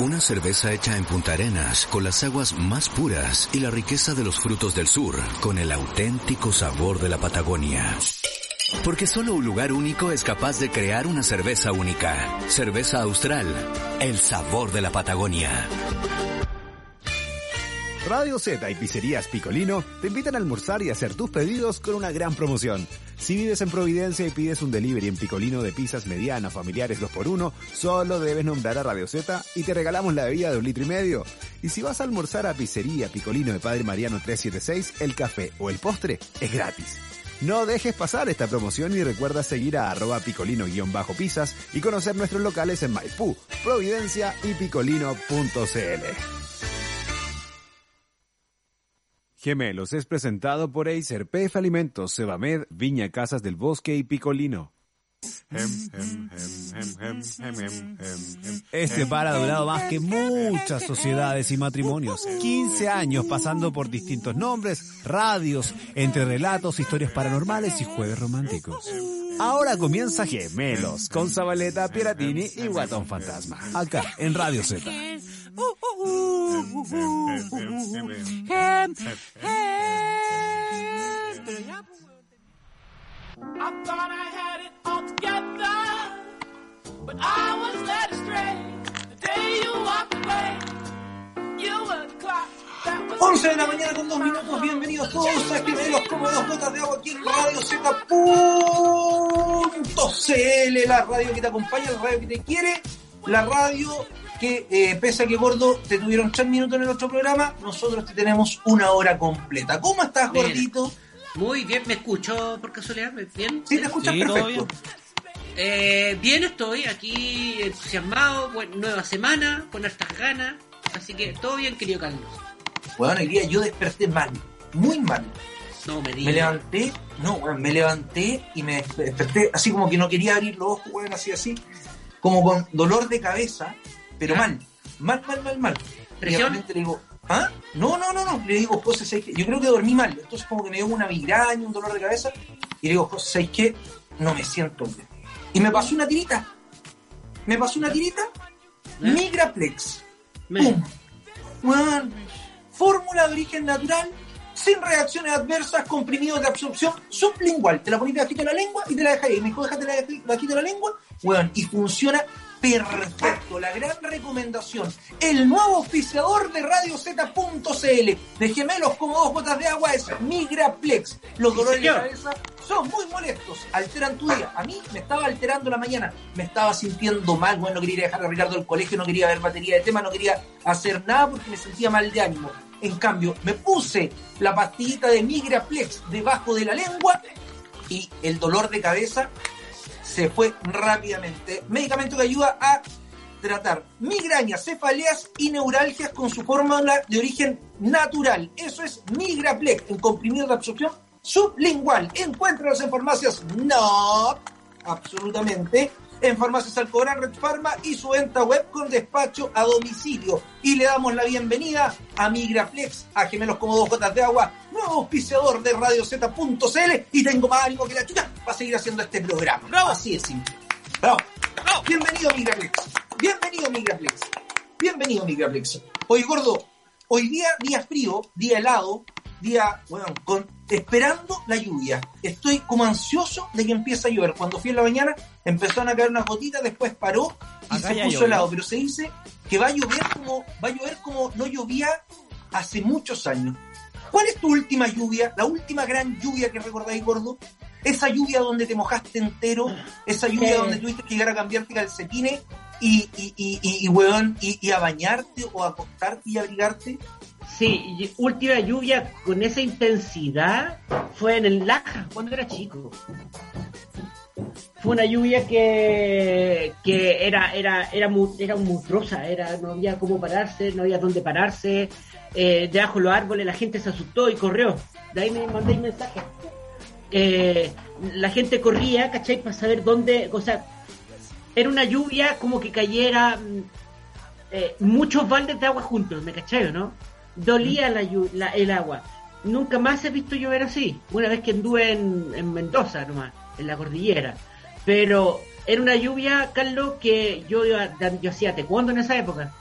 Una cerveza hecha en Punta Arenas con las aguas más puras y la riqueza de los frutos del sur con el auténtico sabor de la Patagonia. Porque solo un lugar único es capaz de crear una cerveza única. Cerveza Austral, el sabor de la Patagonia. Radio Z y Pizzerías Picolino te invitan a almorzar y hacer tus pedidos con una gran promoción. Si vives en Providencia y pides un delivery en Picolino de pizzas medianas, familiares 2x1, solo debes nombrar a Radio Z y te regalamos la bebida de un litro y medio. Y si vas a almorzar a Pizzería Picolino de Padre Mariano 376, el café o el postre es gratis. No dejes pasar esta promoción y recuerda seguir a arroba picolino-pizzas y conocer nuestros locales en Maipú, Providencia y picolino.cl. Gemelos es presentado por Acer, PF Alimentos, Sebamed, Viña Casas del Bosque y Picolino. Este par ha durado más que muchas sociedades y matrimonios. 15 años pasando por distintos nombres, radios, entre relatos, historias paranormales y jueves románticos. Ahora comienza Gemelos con Zabaleta, Piratini y Guatón Fantasma. Acá en Radio Z. I thought I had it all together, but I was led astray. The day you walked away, you were the clock. that was 11 de la mañana con dos minutos, bienvenidos todos a Gemelos como dos gotas de agua aquí en Radio Z.cl, la radio que te acompaña, la radio que te quiere, la radio que eh, pese a que gordo te tuvieron tres minutos en el otro programa, nosotros te tenemos una hora completa. ¿Cómo estás, Bien. gordito? Muy bien, ¿me escucho por casualidad? ¿Bien? Sí, te escuchas Sí, todo perfecto. Eh, bien estoy, aquí entusiasmado, buen- nueva semana, con hartas ganas, así que todo bien, querido Carlos. Bueno, hoy día yo desperté mal, muy mal. No me Me digas. levanté, no, me levanté y me desperté así como que no quería abrir los ojos, weón, así, así, como con dolor de cabeza, pero mal, mal, mal, mal, mal. Y de ¿Presión? repente le digo, ¿ah? No, no, no, no, le digo, José, ¿sabes qué? yo creo que dormí mal, entonces como que me dio una migraña, un dolor de cabeza, y le digo, José, ¿sabes qué? No me siento bien. Y me pasó una tirita, me pasó una tirita, ¿Eh? Migraplex, ¡pum! Weón, fórmula de origen natural, sin reacciones adversas, comprimidos de absorción, sublingual. Te la pones en la lengua y te la dejas ahí. Me dijo, déjate la en la lengua, weón, y funciona perfecto. La gran recomendación. El nuevo auspiciador de Radio Z.cl de gemelos como dos gotas de agua es Migraplex. Los dolores de cabeza son muy molestos, alteran tu día. A mí me estaba alterando la mañana, me estaba sintiendo mal, bueno, no quería dejar a Ricardo al colegio, no quería ver batería de tema, no quería hacer nada porque me sentía mal de ánimo. En cambio, me puse la pastillita de Migraplex debajo de la lengua y el dolor de cabeza se fue rápidamente. Medicamento que ayuda a tratar migrañas, cefaleas y neuralgias con su fórmula de origen natural. Eso es Migraplex en comprimido de absorción sublingual. Encuéntralos en farmacias no, absolutamente. En farmacias Alcobrán, Red Pharma y su venta web con despacho a domicilio. Y le damos la bienvenida a Migraplex, a Gemelos como dos gotas de agua, nuevo auspiciador de Radio Z.cl y tengo más ánimo que la chucha para seguir haciendo este programa. ¡Bravo! Así es simple. Bravo. Bienvenido Migraplex. Bienvenido Migraplex. Bienvenido Migraplex. Oye, gordo, hoy día, día frío, día helado, día, bueno, con, esperando la lluvia. Estoy como ansioso de que empiece a llover. Cuando fui en la mañana, empezaron a caer unas gotitas, después paró y Acá se puso llovió. helado. Pero se dice que va a llover como, va a llover como no llovía hace muchos años. ¿Cuál es tu última lluvia? La última gran lluvia que recordáis, gordo. Esa lluvia donde te mojaste entero, esa lluvia Eh. donde tuviste que llegar a cambiarte calcetines y, y, y, y, y, weón, y, y a bañarte o a acostarte y abrigarte. Sí, última lluvia con esa intensidad fue en el Laja, cuando era chico. Fue una lluvia que, que era, era, era, mu- era monstruosa, era, no había cómo pararse, no había dónde pararse, eh, debajo de los árboles la gente se asustó y corrió. De ahí me mandé un mensaje. Eh, la gente corría, ¿cachai? Para saber dónde, o sea, era una lluvia como que cayera mm, eh, muchos baldes de agua juntos, ¿me cachai o no? Dolía la, la- el agua. Nunca más he visto llover así. Una vez que anduve en, en Mendoza nomás, en la cordillera. Pero era una lluvia, Carlos, que yo, iba- yo hacía taekwondo en esa época.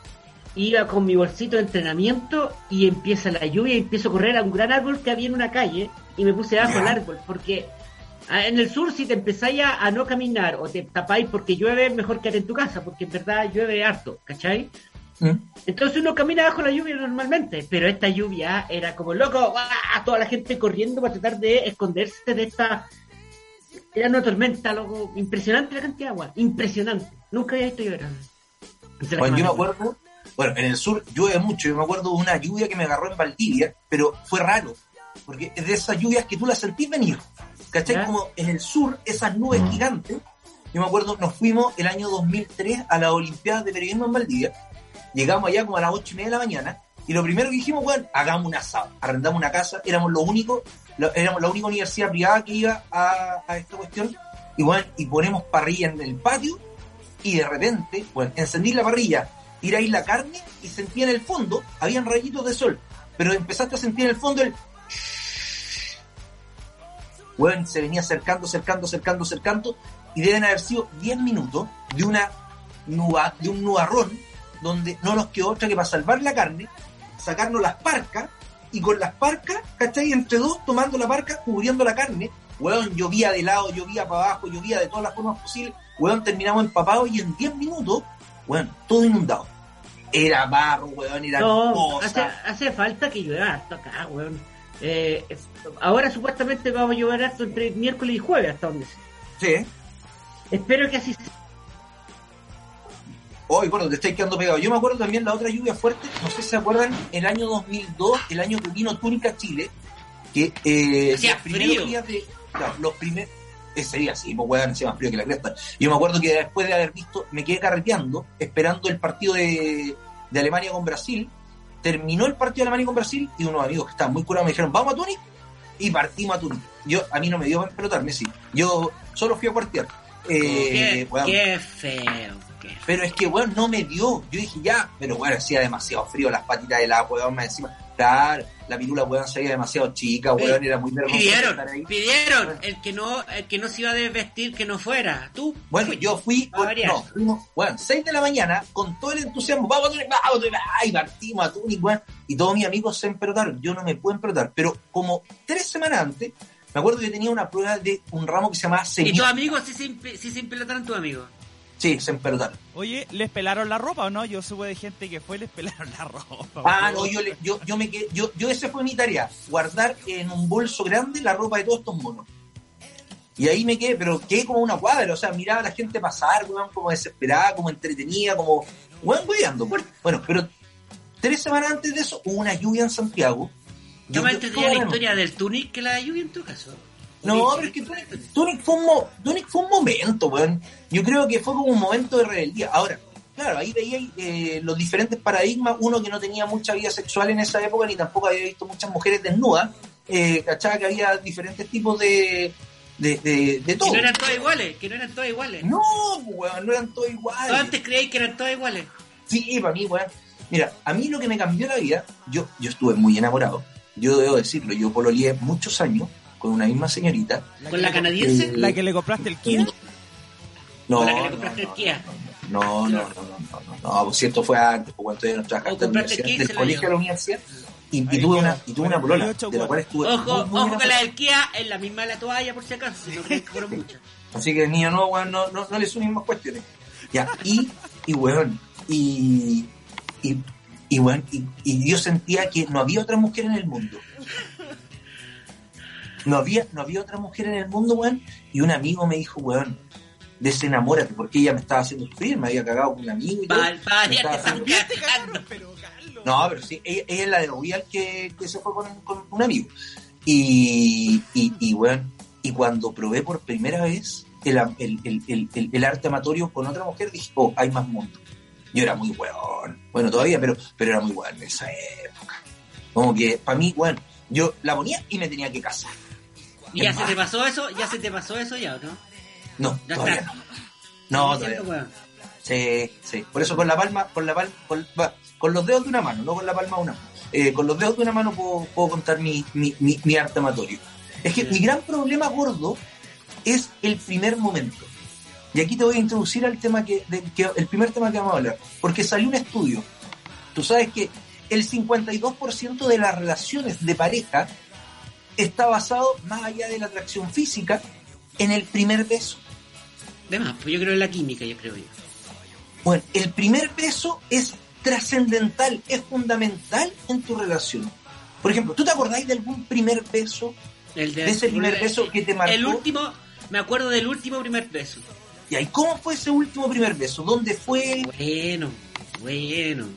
iba con mi bolsito de entrenamiento y empieza la lluvia y empiezo a correr a un gran árbol que había en una calle y me puse debajo Ya. del árbol porque ah, en el sur si te empezáis a, a no caminar o te tapáis porque llueve mejor quedarte en tu casa porque en verdad llueve harto, ¿cachai? ¿Mm? Entonces uno camina bajo la lluvia normalmente, pero esta lluvia era como loco, ¡guau! toda la gente corriendo para tratar de esconderse de esta... Era una tormenta, loco, impresionante la cantidad de agua, impresionante. Nunca había visto llover. Bueno, yo me acuerdo, bueno, en el sur llueve mucho, yo me acuerdo de una lluvia que me agarró en Valdivia, pero fue raro, porque es de esas lluvias que tú las sentís venir, ¿cachai? Ya. Como en el sur, esas nubes gigantes, yo me acuerdo, nos fuimos el año 2003 a las Olimpiadas de Periodismo en Valdivia, llegamos allá como a las ocho y media de la mañana, y lo primero que dijimos, bueno, hagamos un asado, arrendamos una casa, éramos lo único, éramos la única universidad privada que iba a, a esta cuestión, y bueno, y ponemos parrilla en el patio, y de repente, bueno, encendí la parrilla, tiráis la carne y sentí en el fondo, habían rayitos de sol, pero empezaste a sentir en el fondo el... Bueno, se venía acercando, acercando, acercando, acercando, y deben haber sido 10 minutos de una nuba- de un nubarrón donde no nos quedó otra que para salvar la carne, sacarnos las parcas, y con las parcas, ¿cachai? Entre dos, tomando la parca, cubriendo la carne, weón, llovía de lado, llovía para abajo, llovía de todas las formas posibles, weón, terminamos empapados y en 10 minutos, weón, todo inundado. Era barro, weón, era No, hace, cosa. hace falta que llueva harto acá, weón. Eh, es- ahora supuestamente vamos a llover harto entre miércoles y jueves, hasta donde sé. Sí. Espero que así sea. Hoy, bueno, te estáis quedando pegado. Yo me acuerdo también la otra lluvia fuerte, no sé si se acuerdan, el año 2002, el año que vino Túnica a Chile, que eh, los primeros días de. Claro, los primeros. Ese día sí, pues weón, hacía más frío que la cresta. Yo me acuerdo que después de haber visto, me quedé carreteando, esperando el partido de, de Alemania con Brasil. Terminó el partido de Alemania con Brasil y unos amigos que estaban muy curados me dijeron, vamos a Túnez y partimos a Túnez. Yo, a mí no me dio para pelotarme, sí. Yo solo fui a cuartear. Eh, qué, qué feo. Pero es que, weón, no me dio. Yo dije, ya, pero weón, hacía demasiado frío las patitas del agua, weón, más encima. Claro, la pirula, weón, se veía demasiado chica, weón, era muy vergonzoso Pidieron, pidieron. El que no, el que no se iba a desvestir, que no fuera. Tú. Bueno, fuiste. yo fui, variar. no, fuimos, weón, 6 de la mañana, con todo el entusiasmo, vamos vamos y partimos a Túnez, weón, y todos mis amigos se empelotaron, yo no me puedo empelotar, pero como tres semanas antes, me acuerdo que tenía una prueba de un ramo que se llamaba Y semilla. tus amigos sí se, impe- sí se empelotaron tus amigos. Sí, se empelotaron. Oye, ¿les pelaron la ropa o no? Yo supe de gente que fue y les pelaron la ropa. Ah, no, yo, le- yo, yo me quedé, yo, yo esa fue mi tarea, guardar en un bolso grande la ropa de todos estos monos. Y ahí me quedé, pero quedé como una cuadra, o sea, miraba a la gente pasar, weón, como desesperada, como entretenida, como, weón, weyando. Bueno, pero tres semanas antes de eso hubo una lluvia en Santiago. Yo me entretenía la historia del Tunic que la lluvia en tu caso. No, pero es que Tunic, Tunic fue un mo- Tunic fue un momento, weón. Yo creo que fue como un momento de rebeldía. Ahora, claro, ahí veía eh, los diferentes paradigmas. Uno que no tenía mucha vida sexual en esa época, ni tampoco había visto muchas mujeres desnudas. Eh, ¿Cachaba que había diferentes tipos de, de, de, de todo? Que no eran todas iguales, que no eran todas iguales. No, weón, no eran todos iguales. Tú antes creíais que eran todas iguales. Sí, para mí, weón. Mira, a mí lo que me cambió la vida, yo, yo estuve muy enamorado. Yo debo decirlo, yo pololeé muchos años con una misma señorita. Con la canadiense, Eh, ¿La que le compraste el Kia? No, con la que le compraste no, el Kia. No, no, no, no, no, no, no, si esto fue antes, cuando todavía no trabajaba en la compraste universidad, 15 del el colegio a la universidad, y, tuve una, y tuve una polola, 48 de la cual estuve Ojo, muy, muy ojo con la del Kia, es la misma de la toalla por si acaso, si no crees que fueron muchas. Así que niño, no, weón, no, no, no le más cuestiones. Ya, y, y weón, y, y, y weón, y, y yo sentía que no había otra mujer en el mundo. No había, no había otra mujer en el mundo, weón, y un amigo me dijo, weón, desenamórate, porque ella me estaba haciendo sufrir, me había cagado con un amigo y todo. Para, para, Me ya te estaba están haciendo-. Pero, Carlos. No, pero sí, ella, ella es la de Royal que, que se fue con, con un amigo. Y, y, y, bueno, y cuando probé por primera vez el, el, el, el, el- el arte amatorio con otra mujer, dije, oh, hay más mundo. Yo era muy weón. Bueno, todavía, pero, pero era muy weón en esa época. Como que, para mí, weón, yo la ponía y me tenía que casar. ¿Y ya se te pasó eso? ¿Ya se te pasó eso ya o no? No, Ya todavía está. no. Todavía no. Sí, sí. Por eso con la palma, con la palma, con, los dedos de una mano, no con la palma de una mano. Eh, con los dedos de una mano puedo, puedo contar mi, mi, mi, mi arte amatorio. Es que Sí. mi gran problema gordo es el primer momento. Y aquí te voy a introducir al tema que, de- que- el primer tema que vamos a hablar. Porque salió un estudio Tú sabes que el 52% de las relaciones de pareja está basado, más allá de la atracción física, en el primer beso. Además, pues yo creo en la química, yo creo yo. Bueno, el primer beso es trascendental, es fundamental en tu relación. Por ejemplo, ¿tú te acordáis de algún primer beso? El De ese primer beso que te marcó. El último, me acuerdo del último primer beso. ¿Y ahí cómo fue ese último primer beso? ¿Dónde fue? Bueno, bueno.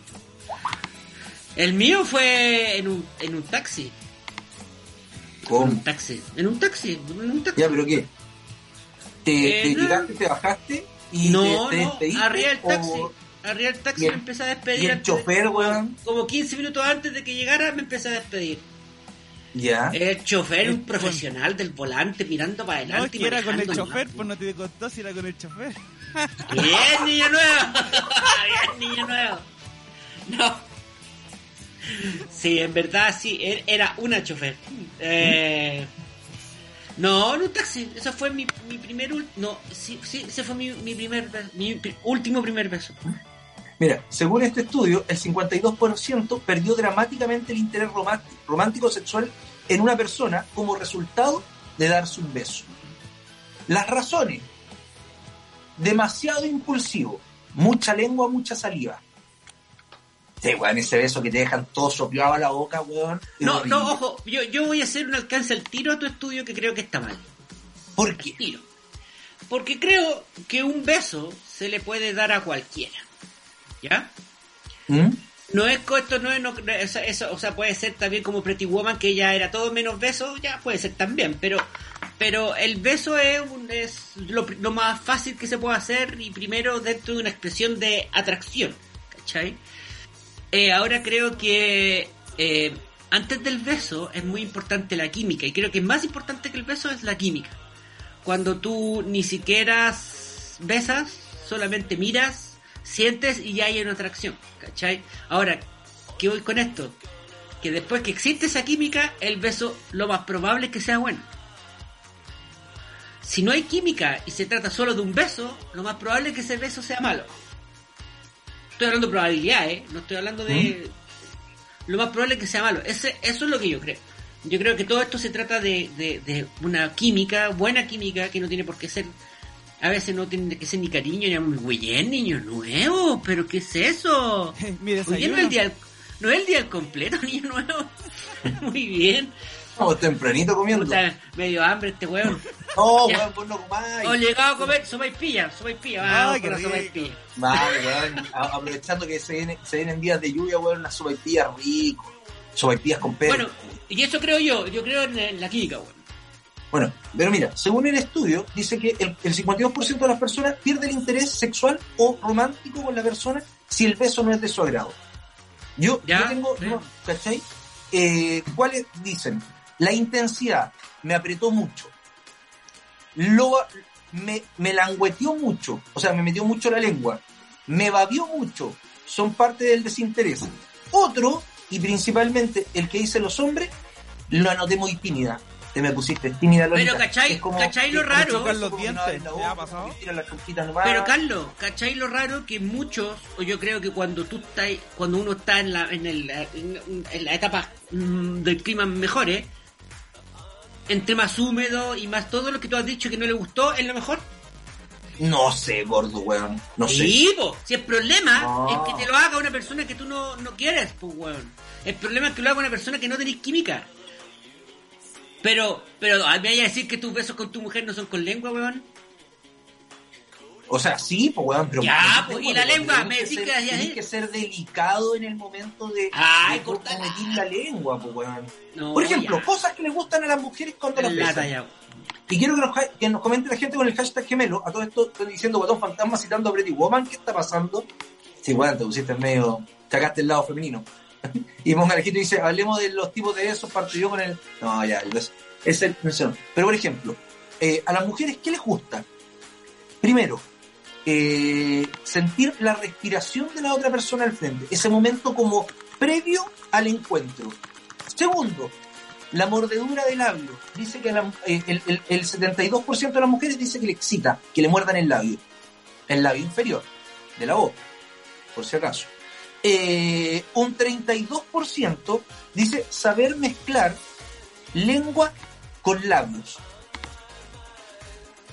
El mío fue en un, en un taxi. En ¿Cómo? un taxi. En un taxi. En un taxi. Ya, pero ¿qué? ¿Te, Eh, te no. llegaste, te bajaste y no, te, te no. Arriba del taxi. o- Arriba del taxi y el- me empecé a y despedir. el de- chofer, weón? Como 15 minutos antes de que llegara me empecé a despedir. Ya. El chofer, un El- profesional del volante mirando para No, adelante. y que era con el chofer, pues no te contó si era con el chofer. Bien, niño nuevo. Bien, niño nuevo. No. Sí, en verdad sí, er- era una chofer. Eh, no, en un taxi. Ese fue mi, mi primer... No, sí, sí, ese fue mi, mi primer mi último primer beso. Mira, según este estudio, el 52% perdió dramáticamente el interés romá- romántico sexual en una persona como resultado de darse un beso. Las razones. Demasiado impulsivo. Mucha lengua, mucha saliva. Sí, weón, ese beso que te dejan todo soplado a la boca, weón. No, horrible. no, ojo, yo, yo voy a hacer un alcance al tiro a tu estudio que creo que está mal. ¿Por qué? Tiro. Porque creo que un beso se le puede dar a cualquiera. ¿Ya? ¿Mm? No es esto no es no- eso, eso, o sea, puede ser también como Pretty Woman que ya era todo menos beso, ya puede ser también, pero pero el beso es, un- es lo, lo más fácil que se puede hacer y primero dentro de una expresión de atracción, ¿cachai? Eh, ahora creo que eh, antes del beso es muy importante la química y creo que más importante que el beso es la química. Cuando tú ni siquiera besas, solamente miras, sientes y ya hay una atracción, ¿cachai? Ahora, ¿qué voy con esto? Que después que existe esa química, el beso lo más probable es que sea bueno. Si no hay química y se trata solo de un beso, lo más probable es que ese beso sea malo. Estoy hablando de probabilidades, no estoy hablando de... Lo más probable es que sea malo. Ese, eso es lo que yo creo. Yo creo que todo esto se trata de, de, de una química, buena química, que no tiene por qué ser... A veces no tiene que ser ni cariño, ni amor. Muy bien, niño nuevo, pero ¿qué es eso? Bien, no es el día no es el día del completo, niño nuevo. Muy bien. Estamos tempranito comiendo. Puta, medio hambre este weón. No, Ya. weón, vos no comáis. O llegado a comer sopaipilla, sopaipilla, vamos Ay, con la qué sopaipilla. Vale, weón, aprovechando que se vienen, se vienen días de lluvia, weón, unas sopaipillas rico. Sopaipillas con pelo. Bueno, y eso creo yo, yo creo en, en la química, weón. Bueno, pero mira, según el estudio, dice que el, el 52% de las personas pierde el interés sexual o romántico con la persona si el beso no es de su agrado. Yo, Ya, yo tengo, sí. no, ¿cachai? Eh, ¿Cuáles dicen? La intensidad me apretó mucho. Lo, me, me langueteó mucho, o sea, me metió mucho la lengua. Me babió mucho, son parte del desinterés. Otro, y principalmente el que dicen los hombres, lo anoté muy tímida. Te me pusiste tímida, Lolita. Pero, ¿cachai? Es como- ¿Cachai lo raro? Pero Carlos, ¿cachai lo raro que muchos, o yo creo que cuando tú estás, cuando uno está en la, en el, en, en la etapa mm, del clima mejores, entre más húmedo y más todo lo que tú has dicho que no le gustó, es lo mejor. No sé, gordo, weón. No sé. Sí, po. Si el problema No. es que te lo haga una persona que tú no, no quieres, pues, weón. El problema es que lo haga una persona que no tenés química. Pero, pero, ¿me vaya a decir que tus besos con tu mujer no son con lengua, weón? O sea, sí, pues, weón, pero... Ya, pues, y la lengua, me que decís ser- que ahí. que ser delicado en el momento de, Ay, meter la lengua, pues, weón. No, Por ejemplo, ya. cosas que le gustan a las mujeres cuando las La besan. Y quiero que nos, que nos comente la gente con el hashtag gemelo. A todo esto estoy diciendo Guatón Fantasma citando a Pretty Woman. ¿Qué está pasando? Sí, bueno, te pusiste en medio... Sacaste el lado femenino. y Monga Alejito dice, hablemos de los tipos de besos, parto yo con el... No, ya, el beso. Es el... Pero, por ejemplo, eh, a las mujeres, ¿qué les gusta? Primero, eh, sentir la respiración de la otra persona al frente. Ese momento como previo al encuentro. Segundo, la mordedura del labio. Dice que eh, el, el- el 72% de las mujeres dice que le excita que le muerdan el labio. El labio inferior de la boca, por si acaso. eh, un 32% dice saber mezclar lengua con labios.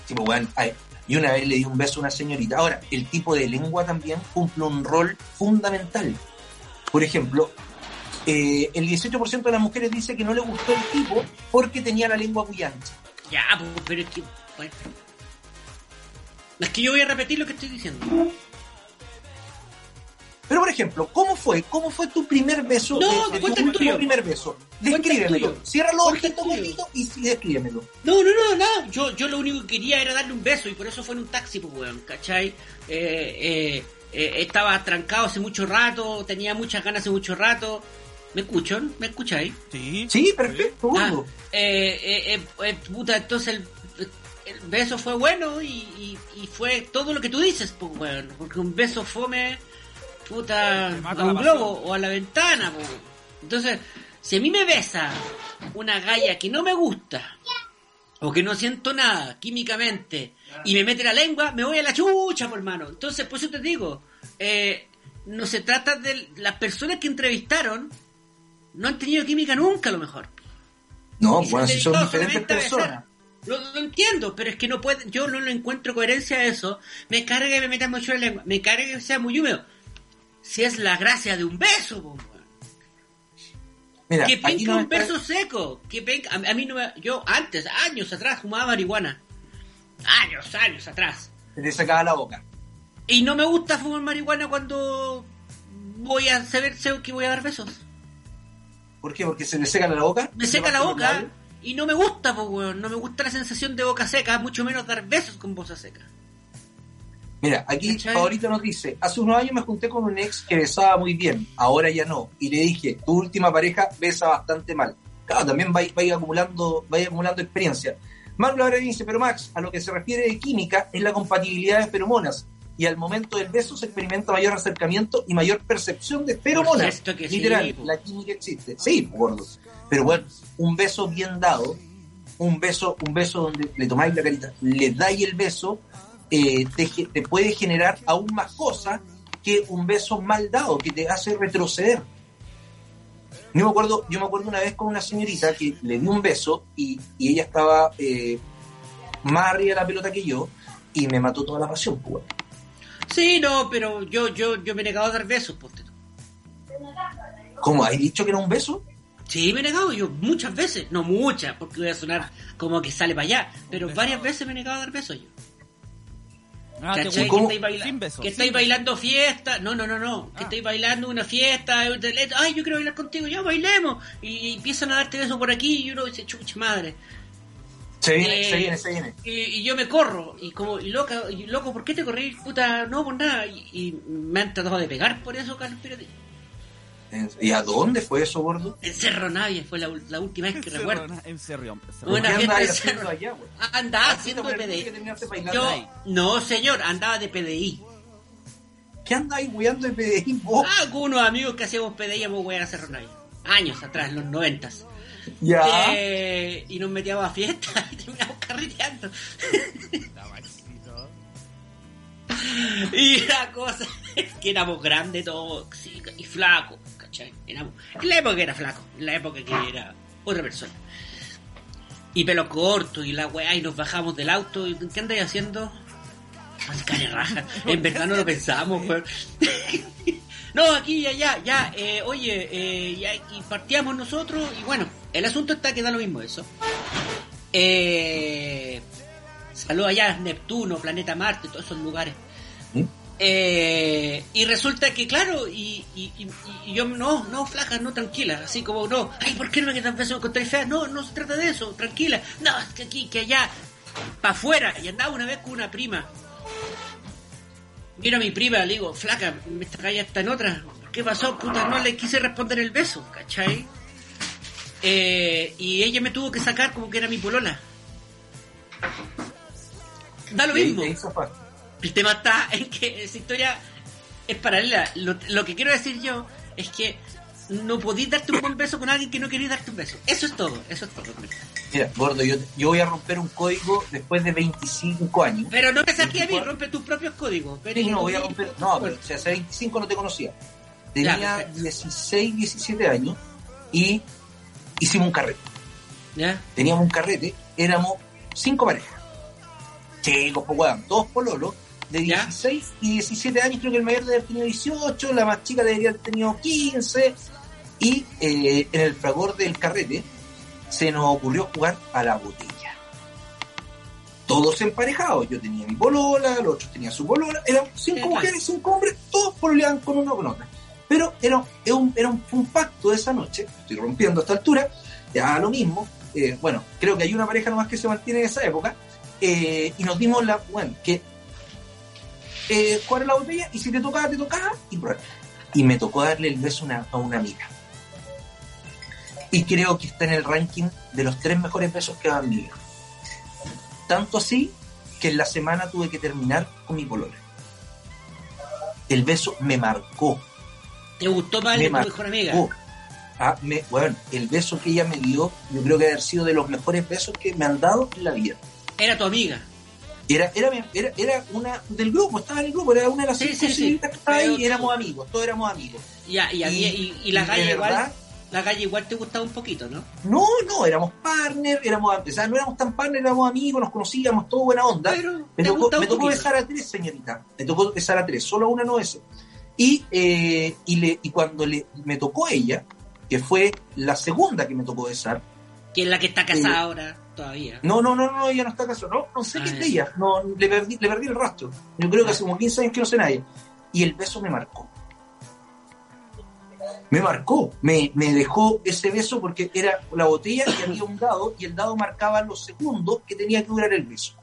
Tipo, ay, y una vez le di un beso a una señorita. Ahora, el tipo de lengua también cumple un rol fundamental. Por ejemplo, eh, el 18% de las mujeres dice que no le gustó el tipo porque tenía la lengua muy ancha. Ya, pues, pero es que. Es que yo voy a repetir lo que estoy diciendo. Pero, por ejemplo, ¿cómo fue? ¿Cómo fue tu primer beso? No, de- de tu cuenta el último tuyo. primer beso. El Descríbemelo. Cierra los el ojitos gordito y sí, descríbemelo. No, no, no, no. Yo, yo lo único que quería era darle un beso y por eso fue en un taxi, pues, weón, ¿cachai? Eh, eh, eh, estaba trancado hace mucho rato, tenía muchas ganas hace mucho rato. ¿Me escuchan? ¿Me escucháis? Sí. Sí, perfecto, Ah, eh, eh, eh, eh, puta, entonces el, el beso fue bueno y, y- y fue todo lo que tú dices, pues, weón. Porque un beso fome, puta, a un globo o a la ventana. Entonces, si a mí me besa una galla que no me gusta, o que no siento nada químicamente, y me mete la lengua, me voy a la chucha, por mano. Entonces, por eso te digo, eh, no se trata de las personas que entrevistaron, no han tenido química nunca, a lo mejor. No, bueno, han si son diferentes solamente a besar. personas. Lo, lo entiendo, pero es que no puede, yo no le encuentro coherencia a eso. Me carga que me metan mucho la lengua, me carga que sea muy húmedo. Si es la gracia de un beso, po. Mira, que penca nos un está- beso seco. Que penca, a, a mí no me, yo antes, años atrás, fumaba marihuana. Años, años atrás. se te sacaba la boca. Y no me gusta fumar marihuana cuando voy a saber que voy a dar besos. ¿Por qué? Porque se le seca la boca. Me se seca la boca y no me gusta, po, weón. No me gusta la sensación de boca seca, mucho menos dar besos con boca seca. Mira, aquí. Favorito nos dice, hace unos años me junté con un ex que besaba muy bien, ahora ya no. Y le dije, tu última pareja besa bastante mal. Claro, también va, va acumulando, va acumulando experiencia. Marco Laura dice, pero Max, a lo que se refiere de química es la compatibilidad de feromonas. Y al momento del beso se experimenta mayor acercamiento y mayor percepción de feromonas. supuesto que sí, Literal, po. la química existe. Sí, gordo. Pero bueno, un beso bien dado, un beso, un beso donde le tomáis la carita, le dais el beso, eh, te, puede generar aún más cosas que un beso mal dado, que te hace retroceder. Yo me acuerdo, yo me acuerdo una vez con una señorita que le di un beso y, y ella estaba eh, más arriba de la pelota que yo y me mató toda la pasión, pues. Sí, no, pero yo, yo, yo me he negado a dar besos, tú. ¿Cómo? ¿Has dicho que era un beso? Sí, me he negado yo muchas veces, no muchas, porque voy a sonar como que sale para allá, pero varias veces me he negado a dar besos yo. Ah. Que estáis, baila- Sin besos, que sin estáis besos. bailando fiesta, no, no, no, no, que Ah. estáis bailando una fiesta, ay, yo quiero bailar contigo, ya bailemos, y empiezan a darte besos por aquí y uno dice, chucha madre, Se viene, Eh, se viene, se viene. y, y yo me corro, y como, y loca, y loco, ¿por qué te corrí? Puta, no, por nada, y, y me han tratado de pegar por eso, Carlos. ¿Y a dónde fue eso, gordo? En Cerro Navia fue la, última vez que recuerdo. En serio. Una ¿Qué fiesta haciendo Cerro. allá, güey? Andaba haciendo PDI. Yo, ahí. no señor, andaba de PDI. ¿Qué andáis weando el PDI vos? Ah, con unos amigos que hacíamos PDI y íbamos a Cerro Navia. Años atrás, en los noventas. ya. Eh, y nos metíamos a fiestas y terminamos carreteando. y la cosa es que éramos grandes todos sí, y flacos, en la época era flaco, en la época que era otra persona. Y pelo corto y la weá, y nos bajamos del auto. y ¿Qué andáis haciendo? Raja. En verdad no lo pensamos. No, aquí y allá, ya, eh, oye, eh, ya, partíamos nosotros, y bueno, el asunto está que da lo mismo eso. Eh, saludos allá, Neptuno, Planeta Marte, todos esos lugares. ¿Mm? Eh, y resulta que, claro, y, y, y- y yo, no, no, flaca, no, tranquila, así como, no, ay, ¿por qué no me quedan besos con fea? No, no se trata de eso, tranquila, no, es que aquí, que allá, para afuera, y andaba una vez con una prima. Mira a mi prima, le digo, flaca, esta calle está en otra. ¿Qué pasó? Puta, no le quise responder el beso, ¿cachai? Eh, y ella me tuvo que sacar como que era mi polola. Da lo mismo. El tema está en que esa historia es paralela. Lo, lo que quiero decir yo es que no podís darte un buen beso con alguien que no queréis darte un beso. Eso es todo, eso es todo. Mira, gordo, yo, yo voy a romper un código después de 25 años. Pero no me saques a mí, 24. rompe tus propios códigos. Sí, no, voy a romper. No, pero si hace 25 no te conocía. tenía perfecto. 16, 17 años y hicimos un carrete. ¿Ya? Teníamos un carrete, éramos cinco parejas. Chicos, pues weón, todos pololos, de ¿Ya? 16 y 17 años, creo que el mayor debe haber tenido 18, la más chica debería haber tenido 15, y eh, en el fragor del carrete se nos ocurrió jugar a la botella. Todos emparejados, yo tenía mi polola, los otros tenían su polola, eran cinco mujeres, cinco hombres, todos pololeaban con uno o con otra. Pero era, era, un, era un, fue un pacto de esa noche, estoy rompiendo a esta altura, ya lo mismo, eh, bueno, creo que hay una pareja nomás que se mantiene en esa época, eh, y nos dimos la, bueno, que eh, jugar a la botella, y si te tocaba, te tocaba, y, probar. y me tocó darle el beso a una, a una amiga. Y creo que está en el ranking de los tres mejores besos que dan mi. Tanto así que en la semana tuve que terminar con mi polola. El beso me marcó. ¿Te gustó más me tu mejor amiga? Ah, me, bueno, el beso que ella me dio, yo creo que haber sido de los mejores besos que me han dado en la vida. Era tu amiga. Era, era, era, era una del grupo, estaba en el grupo, era una de las Sí, cinco sí, sí. señoritas que estaba ahí y éramos amigos, todos éramos amigos. Y, a- y, y, y la calle igual. verdad, La calle igual te gustaba un poquito, ¿no? No, no, éramos partners, éramos, o sea, no éramos tan partners, éramos amigos, nos conocíamos, todo buena onda. Pero me tocó, me tocó besar a tres, señorita. Me tocó besar a tres, solo a una no besé. Y, eh, y, le, y cuando le, me tocó ella, que fue la segunda que me tocó besar, Que es la que está casada Eh, ahora, todavía. no, no, no, no, ella no está casada, no, no sé Ah, qué es ella, no, le perdí, le perdí el rastro. Yo creo que hace como 15 años que no sé nadie. Y el beso me marcó. Me marcó, me, me dejó ese beso porque era la botella y había un dado y el dado marcaba los segundos que tenía que durar el beso.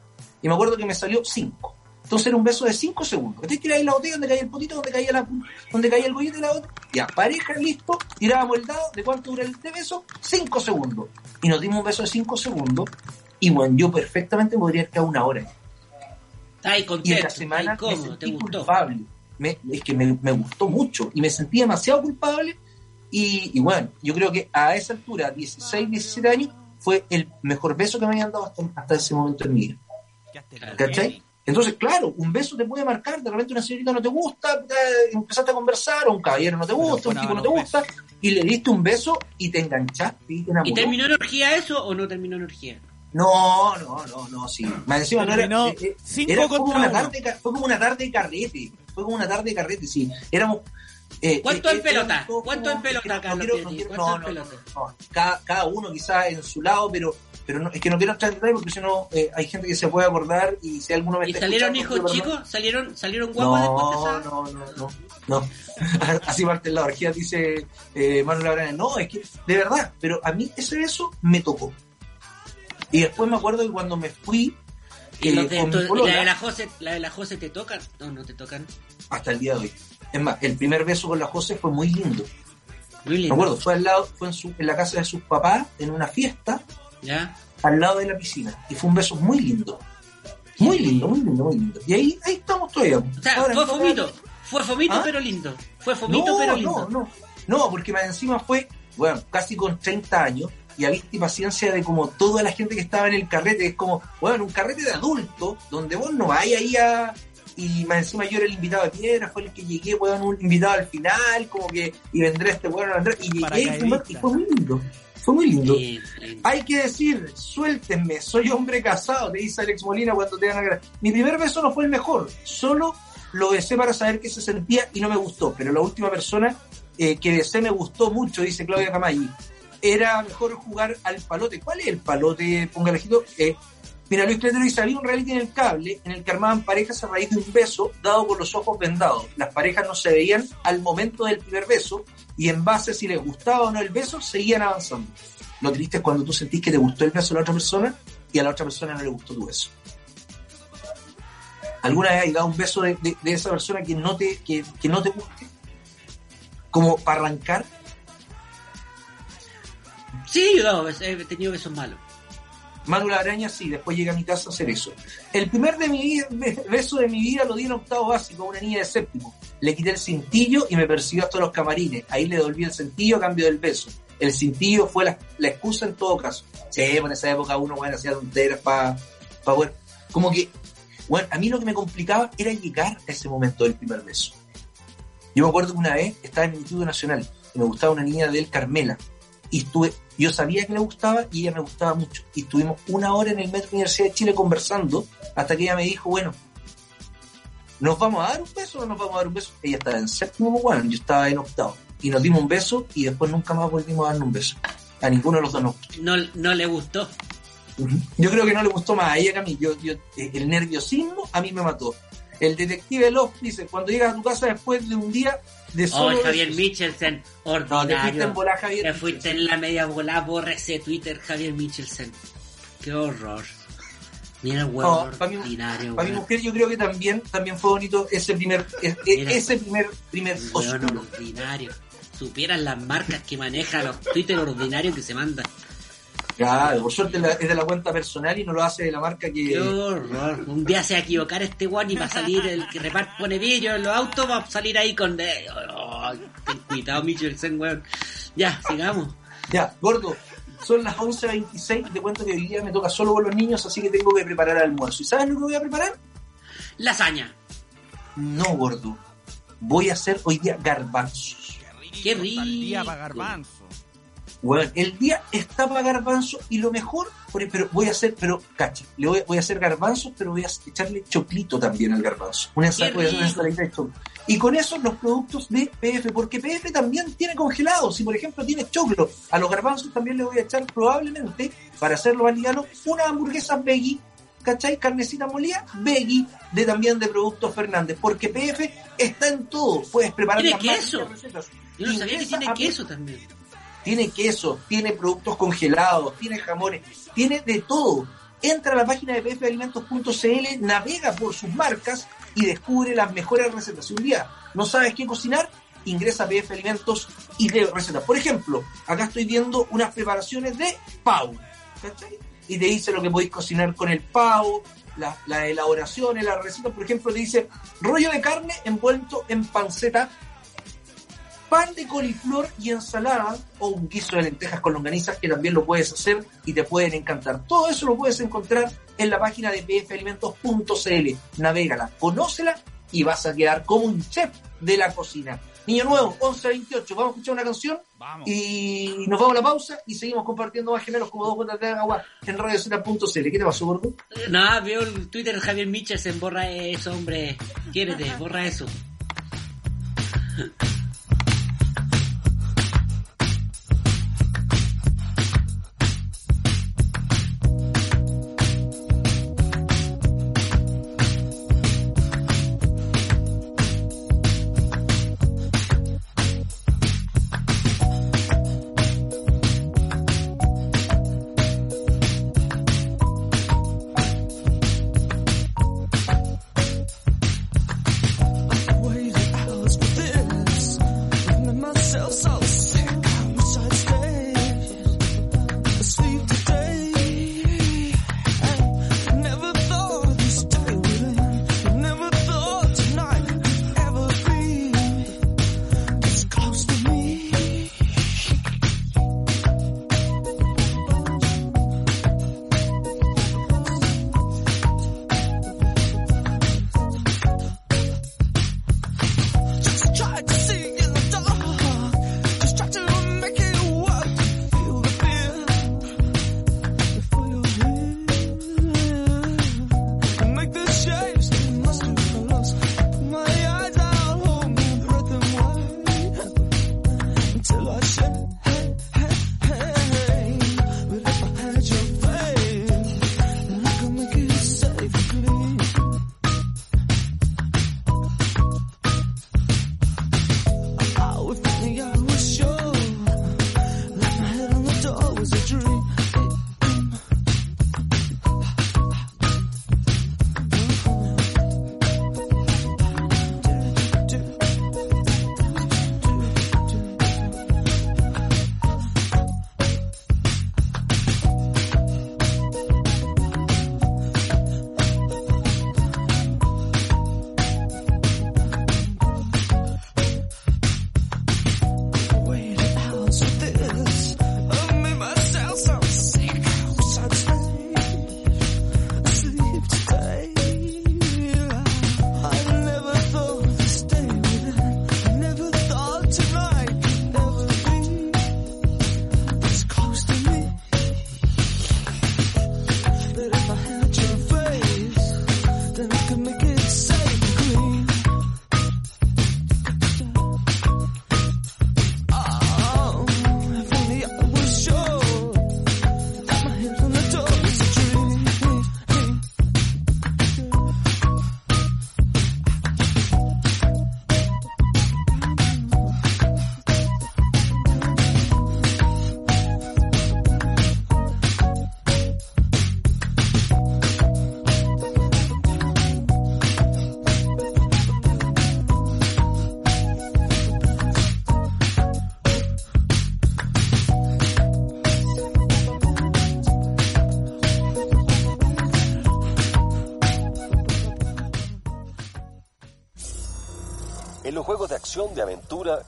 Y me acuerdo que me salió 5. Entonces era un beso de 5 segundos. Entonces tiráis la botella donde caía el potito, donde caía, la, donde caía el bollete de la botella. Ya, pareja, listo. Tirábamos el dado. ¿De cuánto dura este beso? 5 segundos. Y nos dimos un beso de 5 segundos. Y bueno, yo perfectamente podría haber quedado una hora. Está ahí Y en contento, la semana ahí me te sentí gustó. culpable. Me- es que me, me gustó mucho y me sentí demasiado culpable. Y, y bueno, yo creo que a esa altura, 16, 17 años, fue el mejor beso que me habían dado hasta, hasta ese momento en mi vida. ¿Cachai? Entonces, claro, un beso te puede marcar, de repente una señorita no te gusta, eh, empezaste a conversar, o un caballero no te gusta, un tipo no te gusta, y le diste un beso y te enganchaste y te ¿Y terminó en orgía eso o no terminó en orgía? No, no, no, no, sí. Más encima no era. Terminó eh, eh, era- fue como una tarde, fue como una tarde de carrete. Fue como una tarde de carrete, sí. Éramos. Eh, ¿Cuánto eh, en eh, pelota? todos ¿Cuánto en pelota, no Carlos quiero- no quiero- ¿Cuánto no, en no, pelota? no, no. Cada, cada uno quizás en su lado, pero, pero no, es que no quiero entrar en detalle porque si no eh, hay gente que se puede acordar y si alguno me ¿Y está salieron hijos chicos? ¿Salieron, salieron guapos después de No, esa? no, no, no, no. Así parte la orgía, dice eh, Manuel Abrana. No, es que, de verdad, pero a mí ese beso me tocó. Y después me acuerdo que cuando me fui ¿Y eh, los de, con mi entonces, polola, la de la José, la de la José te tocan? No, no te tocan. hasta el día de hoy. Es más, el primer beso con la José fue muy lindo. Muy Me lindo. acuerdo, fue al lado, fue en, su, en la casa de sus papás, en una fiesta, ¿Ya? al lado de la piscina. Y fue un beso muy lindo. Muy lindo, muy lindo, muy lindo. Y ahí, ahí estamos todavía. O sea, Ahora, fue fomito. Fue fomito ¿Ah? pero lindo. Fue fomito no, pero no, lindo. no, no, porque más encima fue, bueno, casi con 30 años y a vista y paciencia de como toda la gente que estaba en el carrete, es como, bueno, un carrete de adulto, donde vos no vais ahí a... Y más encima yo era el invitado de piedra, fue el que llegué, weón, un invitado al final, como que, y vendré este weón, vendré, y llegué, y fue, y Paracaidista. fue muy lindo, fue muy lindo. Hay que decir, suéltenme, soy hombre casado, te dice Alex Molina cuando te dan a gra- Mi primer beso no fue el mejor, solo lo besé para saber qué se sentía y no me gustó, pero la última persona eh, que besé me gustó mucho, dice Claudia Camaggi. Era mejor jugar al palote. ¿Cuál es el palote? Ponga lejito. Eh, mira, Luis Cletero dice, había un reality en el cable en el que armaban parejas a raíz de un beso dado con los ojos vendados. Las parejas no se veían al momento del primer beso y en base a si les gustaba o no el beso, seguían avanzando. Lo triste es cuando tú sentís que te gustó el beso de la otra persona y a la otra persona no le gustó tu beso. ¿Alguna vez has dado un beso de, de- esa persona que no te, que, que no te guste? Como para arrancar. Sí, yo he tenido besos malos. Manuel Araña sí, después llega a mi casa a hacer eso. El primer de mi beso de mi vida lo di en octavo básico a una niña de séptimo. Le quité el cintillo y me persiguió hasta los camarines. Ahí le devolví el cintillo a cambio del beso. El cintillo fue la, excusa en todo caso. Sí, pues en esa época uno bueno, hacía tonteras para poder... Como que, bueno, a mí lo que me complicaba era llegar a ese momento del primer beso. Yo Yo me acuerdo que una vez estaba en el Instituto Nacional y me gustaba una niña del Carmela. Y estuve, yo sabía que le gustaba y ella me gustaba mucho. Y estuvimos una hora en el Metro Universidad de Chile conversando hasta que ella me dijo, bueno, ¿nos vamos a dar un beso o no nos vamos a dar un beso? Ella estaba en séptimo, bueno, yo estaba en octavo. Y nos dimos un beso y después nunca más volvimos a darnos un beso. A ninguno de los dos nos gustó. No, no le gustó. Yo creo que no le gustó más a ella que a mí. Yo, yo, eh, el nerviosismo a mí me mató. El detective Love dice, cuando llegas a tu casa después de un día de Oh, Javier besos". Michelsen, No, ordinario. bola, Javier. Te fuiste en la media bola, borra ese Twitter, Javier Michelsen. Qué horror. Mira el huevo No, para mi, ordinario, para mi weón. mujer yo creo que también, también fue bonito ese primer, es- Mira. ese primer, primer Weón ordinario. Supieran las marcas que maneja los Twitter ordinarios que se mandan. Claro, por suerte es de la cuenta personal y no lo hace de la marca Qué que... horror. Un día se va a equivocar este weón y va a salir el que reparte pone vídeos en los autos, va a salir ahí con... eh, oh, ten cuidado, Michelsen, weón. Ya, sigamos. Ya, gordo, son las 11.26 te cuento que hoy día me toca solo con los niños, así que tengo que preparar el almuerzo. ¿Y sabes lo que voy a preparar? Lasaña. No, gordo. Voy a hacer hoy día garbanzos. Qué Al día rico. Bueno, el día está para garbanzo y lo mejor, pero voy a hacer, pero cacha, le voy, voy a hacer garbanzos, pero voy a echarle choclito también al garbanzo. Una ensaladita de choclo. Y con eso los productos de PF, porque PF también tiene congelados. Si por ejemplo tiene choclo, a los garbanzos también le voy a echar probablemente, para hacerlo más liviano, una hamburguesa veggie, ¿cachai? Carnecita molida, veggie, de también de productos Fernández, porque PF está en todo. Puedes preparar Tiene las queso. Yo no sabía que tiene queso también. Tiene queso, tiene productos congelados, tiene jamones, tiene de todo. Entra a la página de pfalimentos.cl, navega por sus marcas y descubre las mejores recetas. Un día no sabes qué cocinar, ingresa a PF Alimentos y lee recetas. Por ejemplo, acá estoy viendo unas preparaciones de pavo, ¿cachai? Y te dice lo que podéis cocinar con el la- las elaboraciones, las recetas. Por ejemplo, te dice rollo de carne envuelto en panceta pan de coliflor y ensalada o un guiso de lentejas con longanizas que también lo puedes hacer y te pueden encantar. Todo eso lo puedes encontrar en la página de pfalimentos.cl. Navégala, conócela y vas a quedar como un chef de la cocina. Niño nuevo, 1128, vamos a escuchar una canción Vamos. y nos vamos a la pausa y seguimos compartiendo más gemelos como dos gotas de agua en radiocena.cl. ¿Qué te pasó, gordo? No, veo el Twitter de Javier Michelsen, borra eso, hombre. Quiérete, borra eso.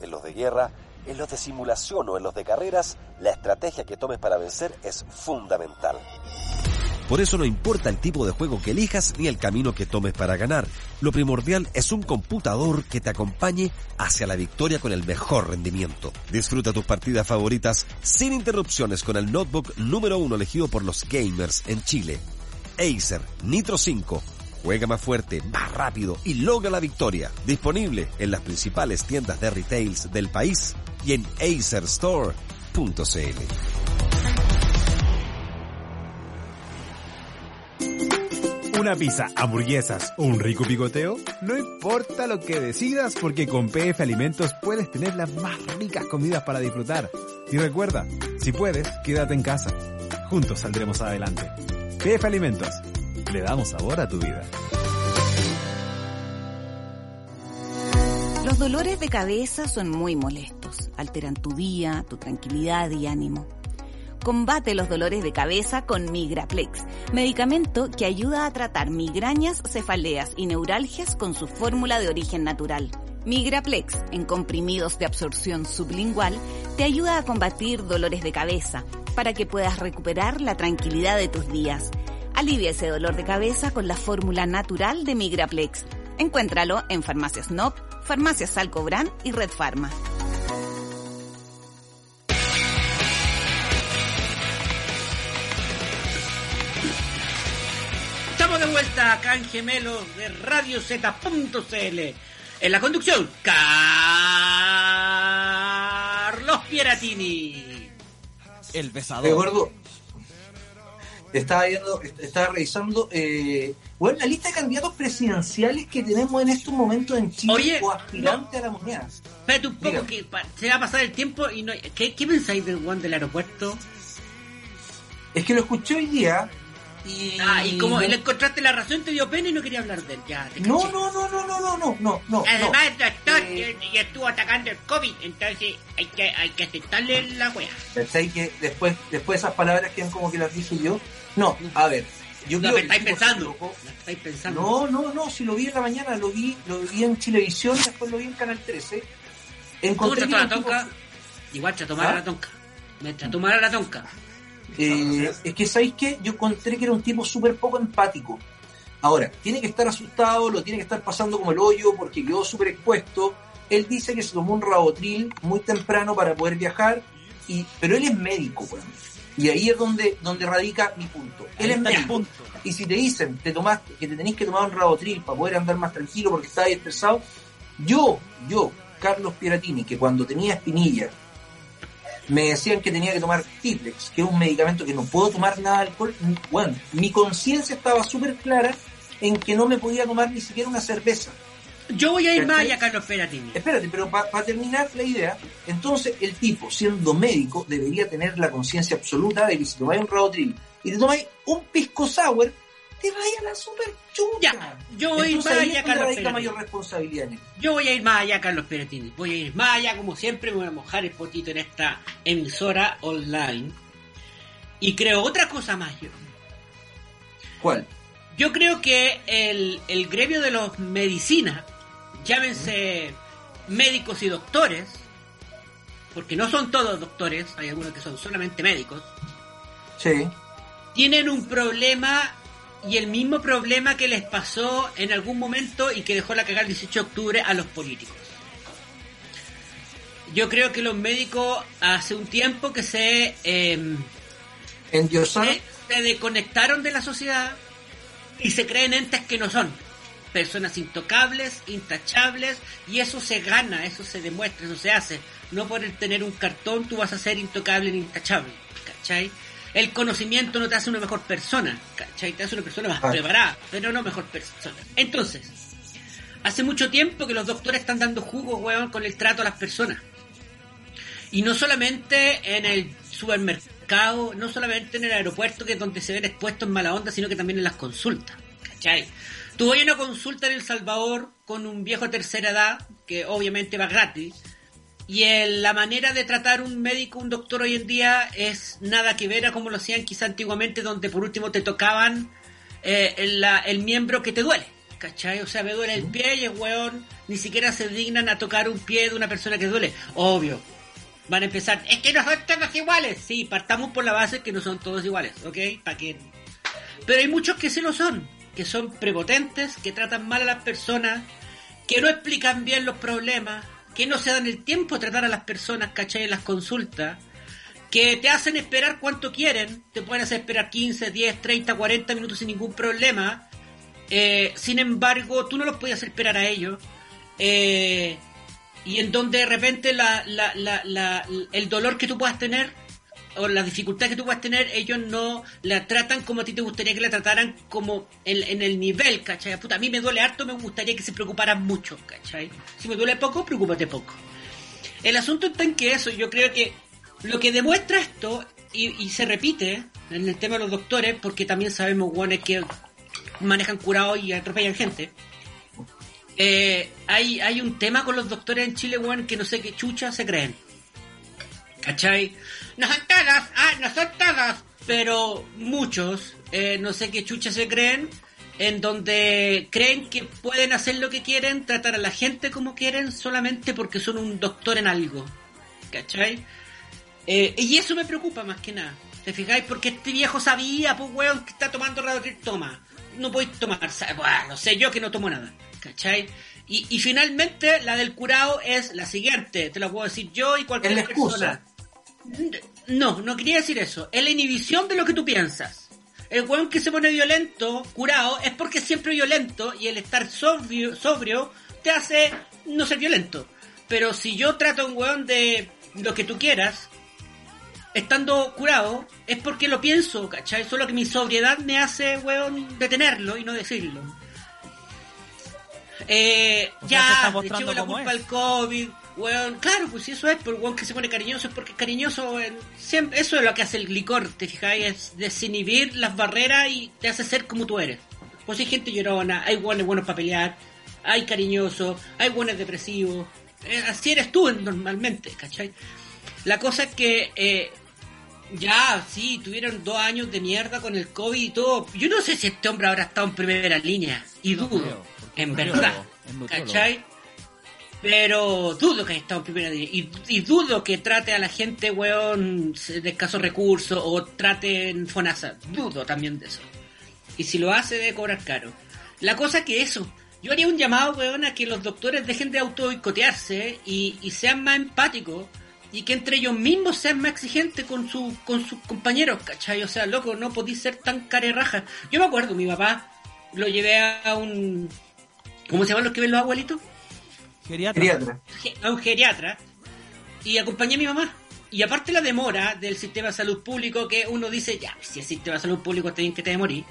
En los de guerra, en los de simulación o en los de carreras, la estrategia que tomes para vencer es fundamental. Por eso no importa el tipo de juego que elijas ni el camino que tomes para ganar. Lo primordial es un computador que te acompañe hacia la victoria con el mejor rendimiento. Disfruta tus partidas favoritas sin interrupciones con el notebook número uno elegido por los gamers en Chile. Acer Nitro 5. Juega más fuerte, más rápido y logra la victoria. Disponible en las principales tiendas de retails del país y en acerstore.cl. Una pizza, hamburguesas o un rico picoteo? No importa lo que decidas porque con PF Alimentos puedes tener las más ricas comidas para disfrutar. Y recuerda, si puedes, quédate en casa. Juntos saldremos adelante. PF Alimentos. Le damos sabor a tu vida. Los dolores de cabeza son muy molestos, alteran tu día, tu tranquilidad y ánimo. Combate los dolores de cabeza con Migraplex, medicamento que ayuda a tratar migrañas, cefaleas y neuralgias con su fórmula de origen natural. Migraplex, en comprimidos de absorción sublingual, te ayuda a combatir dolores de cabeza para que puedas recuperar la tranquilidad de tus días. Alivia ese dolor de cabeza con la fórmula natural de Migraplex. Encuéntralo en Farmacias NOP, Farmacias Salcobran y Red Pharma. Estamos de vuelta acá en Gemelos de Radio Z.cl. En la conducción, Carlos Pieratini. El besador. Estaba viendo, est- estaba revisando, eh, bueno, la lista de candidatos presidenciales que tenemos en estos momentos en Chile Oye, o aspirantes a la moneda. Espérate un poco que pa- se va a pasar el tiempo y no... ¿Qué, qué pensáis del one del aeropuerto? Es que lo escuché hoy día y... Ah, y como le encontraste la razón, te dio pena y no quería hablar de él. Ya, No, no, no, no, no, no, no, no, no. Además, el doctor Eh, y estuvo atacando el COVID, entonces hay que, hay que aceptarle la wea. ¿Cachai? Que después, después esas palabras quedan como que las dije yo. No, a ver. Yo No, creo me que estáis pensando. estáis pensando. No, no, no, si lo vi en la mañana, lo vi, lo vi en Chilevisión, después lo vi en Canal 13. ¿Cómo Encontré trató que a la tonca? Igual trató mal a ¿Ah? la tonca. Me trató mal a la tonca. Eh, es que, ¿sabéis qué? Yo encontré que era un tipo súper poco empático. Ahora, tiene que estar asustado, lo tiene que estar pasando como el hoyo porque quedó súper expuesto. Él dice que se tomó un rabotril muy temprano para poder viajar, y, pero él es médico, weón. Y ahí es donde, donde radica mi punto. Él es médico. punto. Y si te dicen te tomaste, que te tenéis que tomar un rabotril para poder andar más tranquilo porque estás estresado, yo, yo, Carlos Pieratini, que cuando tenía espinilla, me decían que tenía que tomar Tiplex, que es un medicamento que no puedo tomar nada de alcohol. Bueno, mi conciencia estaba súper clara en que no me podía tomar ni siquiera una cerveza. Yo voy a ir más allá, Carlos Peratini. Espérate, pero para terminar la idea, entonces el tipo, siendo médico, debería tener la conciencia absoluta de que si tomáis un Rabotril y te tomáis un pisco sour, te vaya la super chucha. Ya, yo voy a ir más allá, Carlos Peratini. mayor responsabilidad en él. Yo voy a ir más allá, Carlos Peratini. Voy a ir más allá, como siempre, me voy a mojar el potito en esta emisora online. Y creo otra cosa más yo. ¿Cuál? Yo creo que el, el gremio de los medicinas, llámense médicos y doctores, porque no son todos doctores, hay algunos que son solamente médicos, Sí. tienen un problema y el mismo problema que les pasó en algún momento y que dejó la cagada el 18 de octubre a los políticos. Yo creo que los médicos hace un tiempo que se, eh, se, se desconectaron de la sociedad y se creen entes que no son. Personas intocables, intachables, y eso se gana, eso se demuestra, eso se hace. No por el tener un cartón tú vas a ser intocable ni intachable, ¿cachai? El conocimiento no te hace una mejor persona, ¿cachai? Te hace una persona más Ah. preparada, pero no mejor persona. Entonces, hace mucho tiempo que los doctores están dando jugos, weón, con el trato a las personas. Y no solamente en el supermercado, no solamente en el aeropuerto, que es donde se ven expuestos en mala onda, sino que también en las consultas. ¿Cachai? A una consulta en El Salvador con un viejo tercera edad, que obviamente va gratis, y el- la manera de tratar un médico, un doctor hoy en día es nada que ver a como lo hacían quizá antiguamente, donde por último te tocaban eh, el, miembro que te duele. ¿cachai? O sea, me duele el pie y el weón ni siquiera se dignan a tocar un pie de una persona que duele. Obvio. Van a empezar, es que no son todos iguales. Sí, partamos por la base que no son todos iguales, ¿ok? ¿Para qué? Pero hay muchos que sí lo son, que son prepotentes, que tratan mal a las personas, que no explican bien los problemas, que no se dan el tiempo de tratar a las personas, ¿cachai? En las consultas, que te hacen esperar cuanto quieren, te pueden hacer esperar 15, 10, 30, 40 minutos sin ningún problema. Eh, sin embargo, tú no los puedes hacer esperar a ellos. Eh, y en donde de repente la, la, la- el dolor que tú puedas tener o la dificultad que tú puedas tener, ellos no la tratan como a ti te gustaría que la trataran como en, en el nivel, ¿cachai? Puta, a mí me duele harto, me gustaría que se preocuparan mucho, ¿cachai? Si me duele poco, preocúpate poco. El asunto está en que eso, yo creo que lo que demuestra esto, y, y se repite en el tema de los doctores, porque también sabemos, guanes que manejan curados y atropellan gente. Eh, hay, hay un tema con los doctores en Chile, weón, que no sé qué chucha se creen. ¿Cachai? No son todas, ah, no son todas, pero muchos, eh, no sé qué chucha se creen, en donde creen que pueden hacer lo que quieren, tratar a la gente como quieren, solamente porque son un doctor en algo. ¿Cachai? Eh, y eso me preocupa más que nada. ¿Te fijáis? Porque este viejo sabía, pues weón, que está tomando Radocrit, toma. No podéis tomar, buah, no sé yo que no tomo nada. ¿Cachai? Y, y finalmente la del curado es la siguiente, te lo puedo decir yo y cualquier la persona. No, no quería decir eso. Es la inhibición de lo que tú piensas. El weón que se pone violento, curado, es porque es siempre violento y el estar sobrio, sobrio te hace no ser violento. Pero si yo trato a un weón de lo que tú quieras, estando curado, es porque lo pienso, ¿cachai? Solo que mi sobriedad me hace, weón, detenerlo y no decirlo. Eh, ya, le echemos la culpa al COVID, weón. Claro, pues si eso es, por weón que se pone cariñoso, es porque cariñoso, weón, siempre, eso es lo que hace el licor, ¿te fijáis? Es desinhibir las barreras y te hace ser como tú eres. Pues hay gente llorona, hay weones buenos para pelear, hay cariñosos, hay weones depresivos. Eh, así eres tú normalmente, ¿cachai? La cosa es que eh, ya, sí, tuvieron dos años de mierda con el COVID y todo. Yo no sé si este hombre habrá estado en primera línea. Y No dudo, creo, en verdad. ¿Cachai? Pero dudo que haya estado en primera línea. Y, dudo que trate a la gente, weón, de escasos recursos o trate en FONASA. Dudo también de eso. Y si lo hace, debe cobrar caro. La cosa que eso. Yo haría un llamado, weón, a que los doctores dejen de auto boicotearse y, y sean más empáticos y que entre ellos mismos sean más exigentes con, su, con sus compañeros, ¿cachai? O sea, loco, no podéis ser tan carerraja. Yo me acuerdo, mi papá lo llevé a un... ¿Cómo se llaman los que ven los abuelitos? Geriatra. Geriatra. ge- a un geriatra y acompañé a mi mamá. Y aparte la demora del sistema de salud público, que uno dice, ya, si el sistema de salud público está bien que te demorís,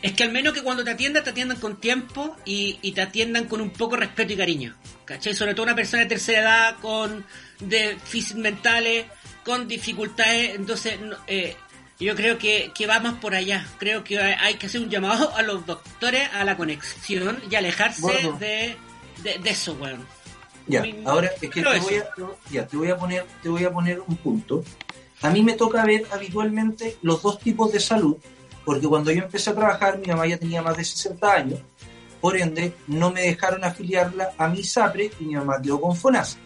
es que al menos que cuando te atiendan, te atiendan con tiempo y, y te atiendan con un poco de respeto y cariño. ¿Cachai? Sobre todo una persona de tercera edad, con déficits mentales, con dificultades. Entonces, eh, yo creo que, que va más por allá. Creo que hay que hacer un llamado a los doctores a la conexión y alejarse de, de, de eso, weón. Ya, Mi- ahora es que te voy, a, ya, te voy a poner, te voy a poner un punto. A mí me toca ver habitualmente los dos tipos de salud, porque cuando yo empecé a trabajar, mi mamá ya tenía más de 60 años, por ende, no me dejaron afiliarla a mi SAPRE y mi mamá quedó con FONASA.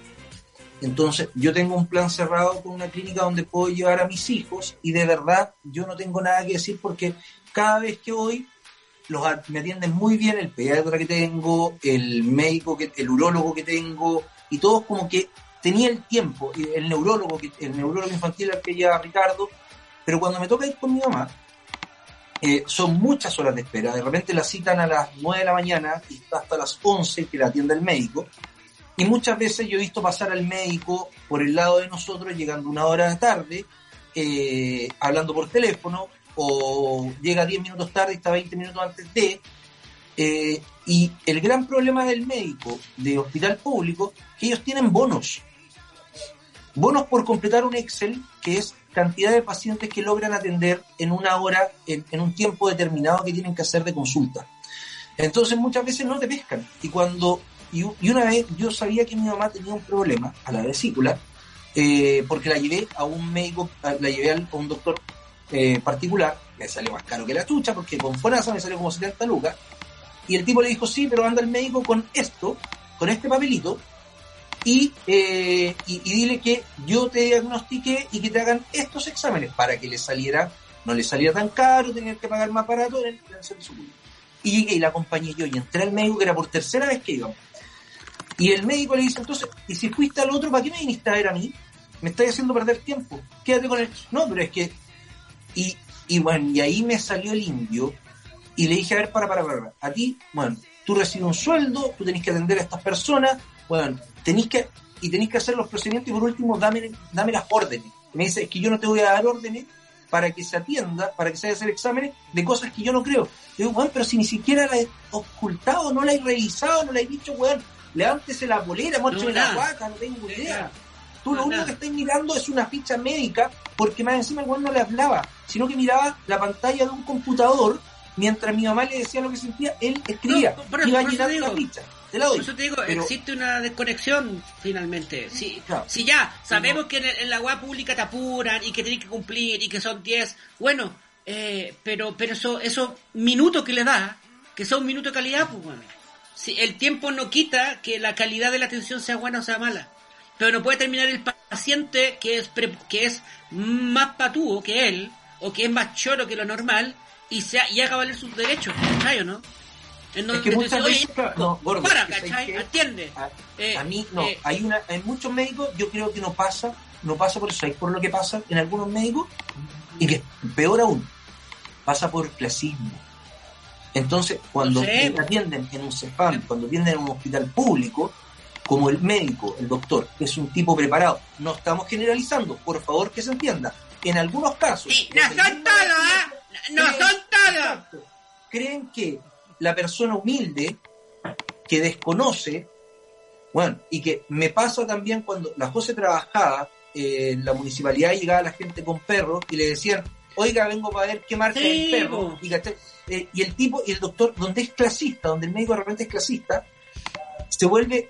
Entonces, yo tengo un plan cerrado con una clínica donde puedo llevar a mis hijos y de verdad yo no tengo nada que decir porque cada vez que voy los me atienden muy bien el pediatra que tengo, el médico, que, el urólogo que tengo, y todos como que tenía el tiempo, el neurólogo, el neurólogo infantil al que lleva Ricardo, pero cuando me toca ir con mi mamá, eh, son muchas horas de espera, de repente la citan a las 9 de la mañana y hasta las 11 que la atienda el médico, y muchas veces yo he visto pasar al médico por el lado de nosotros llegando una hora tarde, eh, hablando por teléfono, o llega 10 minutos tarde y está 20 minutos antes de. eh, y el gran problema del médico de hospital público que ellos tienen bonos. Bonos por completar un Excel que es cantidad de pacientes que logran atender en una hora, en, un tiempo determinado que tienen que hacer de consulta. Entonces muchas veces no te pescan. Y cuando y, una vez yo sabía que mi mamá tenía un problema a la vesícula, eh, porque la llevé a un médico, la llevé a un doctor eh, particular, me salió más caro que la chucha, porque con Fonasa me salió como 70 lucas, Y el tipo le dijo, sí, pero anda al médico con esto, con este papelito, y, eh, y, dile que yo te diagnostiqué y que te hagan estos exámenes para que le saliera, no le saliera tan caro, tener que pagar más barato en el, en. Y llegué y la acompañé yo y entré al médico, que era por tercera vez que íbamos. Y el médico le dice, entonces, ¿y si fuiste al otro, para qué me viniste a ver a mí? Me estás haciendo perder tiempo. Quédate con él. No, pero es que... Y, y bueno, y ahí me salió el indio y le dije, a ver, para, para, para. A ti, bueno, tú recibes un sueldo, tú tenés que atender a estas personas, bueno, tenés que, y tenés que hacer los procedimientos y por último, dame, dame las órdenes. Y me dice, es que yo no te voy a dar órdenes para que se atienda, para que se vaya a hacer exámenes de cosas que yo no creo. Y digo, bueno, pero si ni siquiera la he ocultado, no la he revisado, no la he dicho, weón, levántese la polera, muéstrame la guata, no tengo idea. Nada. Tú lo único que estás mirando es una ficha médica, porque más encima el weón no le hablaba, sino que miraba la pantalla de un computador, mientras mi mamá le decía lo que sentía, él escribía, No, por eso- iba llenando la ficha. Te la doy. Por eso te digo, Pero- existe una desconexión finalmente. Si, Claro. si ya sabemos que en, el- en la web pública te apuran y que tienes que cumplir y que son 10, bueno, eh, pero pero eso, esos minutos que le da, que son minutos de calidad, pues bueno. Si el tiempo no quita que la calidad de la atención sea buena o sea mala. Pero no puede terminar el paciente que es pre- que es más patúo que él o que es más choro que lo normal y sea y haga valer sus derechos, ¿cachai o no? En Es donde que tú muchas dices, "Oye, veces, claro, no, gordo, para, es que ¿cachai? Atiende. A, Eh, a mí no, eh, hay una, en muchos médicos yo creo que no pasa, no pasa por eso, hay por lo que pasa en algunos médicos y que peor aún, pasa por clasismo. Entonces, cuando No sé, te atienden en un CEFAM, cuando atienden en un hospital público, como el médico, el doctor, es un tipo preparado, no estamos generalizando, por favor que se entienda. En algunos casos, Sí, no el son todos, ¿ah? No creen- son todos. Creen que la persona humilde que desconoce, bueno, y que me pasa también cuando la José trabajaba eh, en la municipalidad llegaba la gente con perros y le decían, oiga, vengo para ver qué marca Sí, es el perro. Y. Eh, y el tipo, y el doctor, donde es clasista, donde el médico de repente es clasista, se vuelve,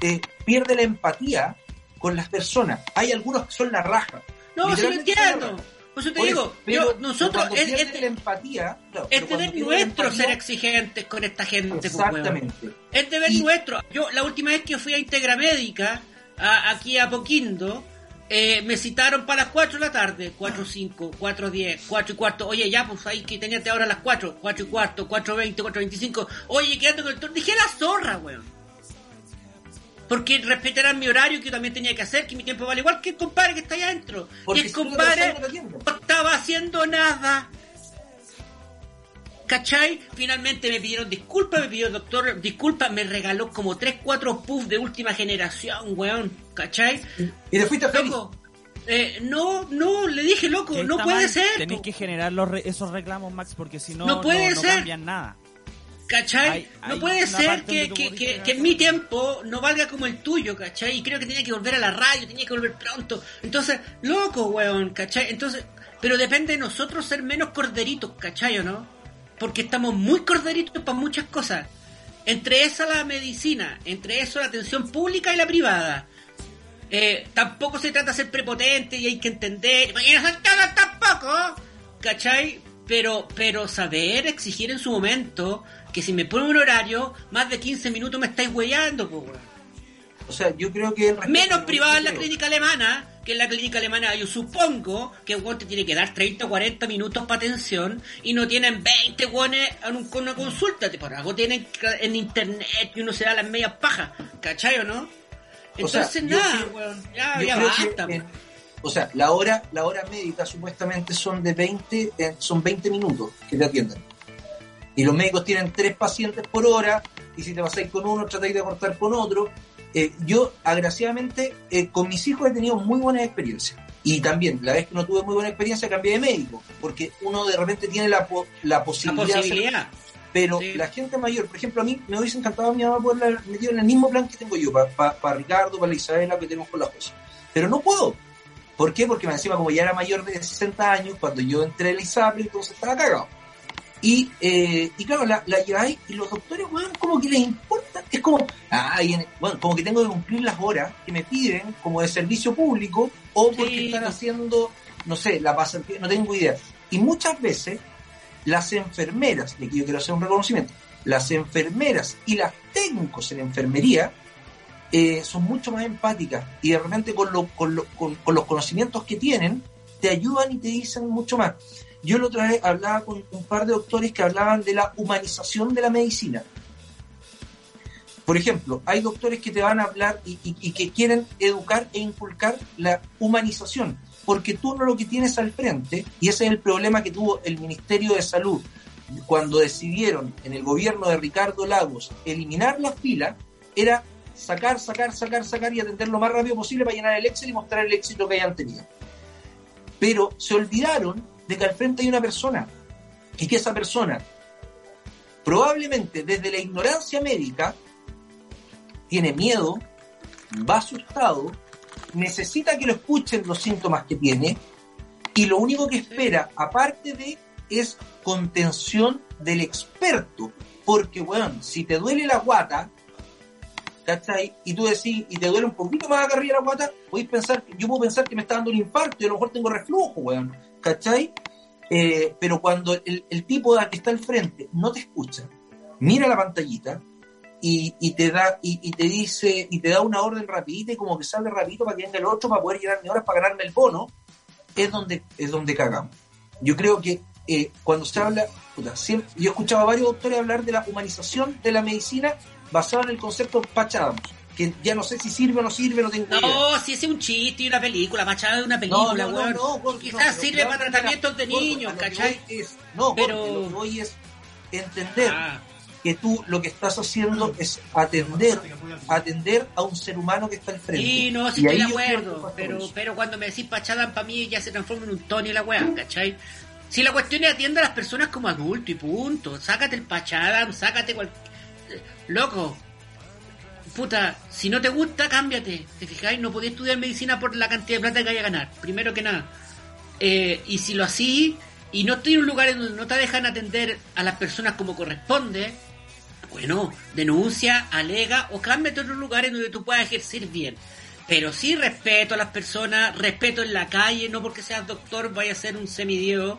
eh, pierde la empatía con las personas. Hay algunos que son la raja. No, sí lo entiendo. Por eso te digo, pero- yo, nosotros es, es, la empatía, claro, es deber nuestro empatía- ser exigentes con esta gente. pues. Exactamente. Es deber Y- nuestro. Yo, la última vez que fui a Integra Médica, a- aquí a Poquindo, eh, me citaron para las 4 de la tarde, 4 5, 4 10, 4 y cuarto. Oye, ya, pues ahí que tenías ahora a las 4, 4 y cuarto, 4 20, 4 25. Oye, quedando con el turno. Dije la zorra, weón. Porque respetarán mi horario que yo también tenía que hacer, que mi tiempo vale igual que el compadre que está allá adentro. Porque y el si compadre no estaba haciendo nada. ¿Cachai? Finalmente me pidieron disculpas, me pidió el doctor disculpas, me regaló como 3, 4 puffs de última generación, weón. ¿Cachai? Y te fuiste. Loco, eh, no, no, le dije, loco, no puede mal, ser. Tenéis po. que generar los re- esos reclamos, Max, porque si no, No puede no ser. cambian nada. ¿Cachai? Hay- no puede ser que, que, que, en mi tiempo no valga como el tuyo, ¿cachai? Y creo que tenía que volver a la radio, tenía que volver pronto. Entonces, loco, weón, ¿cachai? Entonces, pero depende de nosotros ser menos corderitos, ¿cachai o no? Porque estamos muy corderitos para muchas cosas. Entre esa la medicina, entre eso la atención pública y la privada. Eh, tampoco se trata de ser prepotente y hay que entender. Y no tampoco, ¿cachai? Pero, pero saber exigir en su momento que si me pone un horario, más de 15 minutos me estáis huellando, po, weón. O sea, yo creo que... Menos privada en la clínica alemana, que en la clínica alemana yo supongo que un te tiene que dar 30 o 40 minutos para atención y no tienen 20 weones en un- con una consulta. Por algo tienen en internet y uno se da las medias pajas, ¿cachai o no? O sea, Entonces nada, creo- weón, ya, basta. que, eh, o sea, la hora, la hora médica supuestamente son de 20, eh, son 20 minutos que te atienden. Y los médicos tienen tres pacientes por hora, y si te pasáis con uno, tratáis de cortar con otro. Eh, yo, agraciadamente, eh, con mis hijos he tenido muy buenas experiencias. Y también, la vez que no tuve muy buena experiencia, cambié de médico, porque uno de repente tiene la, po- la La posibilidad, de hacer- posibilidad. pero Sí. la gente mayor, por ejemplo, a mí me hubiese encantado a mi mamá poderla haber metido en el mismo plan que tengo yo, para Ricardo, para la Isabela, que tenemos con las cosas. Pero no puedo. ¿Por qué? Porque me encima, como ya era mayor de 60 años, cuando yo entré en la ISAPRE, entonces estaba cagado. Y, eh, y claro, la, la lleváis y los doctores, weón, como que les importa. Es como, ah, bueno, como que tengo que cumplir las horas que me piden, como de servicio público, o porque Sí. están haciendo, no sé, la pasantía, no tengo idea. Y muchas veces, las enfermeras, de que yo quiero hacer un reconocimiento, las enfermeras y las técnicos en enfermería eh, son mucho más empáticas y de repente con, lo- con, lo- con- con los conocimientos que tienen te ayudan y te dicen mucho más. Yo la otra vez hablaba con un par de doctores que hablaban de la humanización de la medicina. Por ejemplo, hay doctores que te van a hablar y, y- y que quieren educar e inculcar la humanización, porque tú no lo que tienes al frente, y ese es el problema que tuvo el Ministerio de Salud cuando decidieron en el gobierno de Ricardo Lagos eliminar la fila, era sacar, sacar, sacar, sacar y atender lo más rápido posible para llenar el Excel y mostrar el éxito que hayan tenido. Pero se olvidaron de que al frente hay una persona y que esa persona probablemente desde la ignorancia médica tiene miedo, va asustado, necesita que lo escuchen los síntomas que tiene y lo único que espera, aparte de, es contención del experto. Porque, weón, si te duele la guata, ¿cachai? Y tú decís, y te duele un poquito más acá arriba la guata, podéis pensar, yo puedo pensar que me está dando un infarto y a lo mejor tengo reflujo, weón, ¿cachai? Eh, pero cuando el, el tipo que está al frente no te escucha, mira la pantallita y, y te da y, te dice y te da una orden rapidita y como que sale rapidito para que venga el otro para poder llenar mis horas para ganarme el bono es donde es donde cagamos yo creo que eh, cuando se habla puta, siempre- yo he escuchado a varios doctores hablar de la humanización de la medicina basada en el concepto Pachadams que ya no sé si sirve o no sirve no tengo idea No, si ese es un chiste y una película, machada de una película, no, no, weón. no, gordo, Quizás no, sirve no, para no, tratamientos de niños, ¿cachai? es- no, Pero- lo que voy es entender Ah. que tú lo que estás haciendo es atender atender a un ser humano que está al frente. Sí, no, sí Y estoy de acuerdo, pero, pero cuando me decís pachada para mí ya se transforma en un Tony la weá, ¿cachai? Si la cuestión es atiende a las personas como adulto y punto, sácate el pachada, sácate cual... Loco, puta, si no te gusta, cámbiate, ¿te fijáis? No podés estudiar medicina por la cantidad de plata que vaya a ganar, primero que nada. Eh, y si lo así, y no estoy en un lugar en donde no te dejan atender a las personas como corresponde, bueno, denuncia, alega o cámbiate a otro lugar en donde tú puedas ejercer bien. Pero sí respeto a las personas, respeto en la calle, no porque seas doctor vaya a ser un semidiego,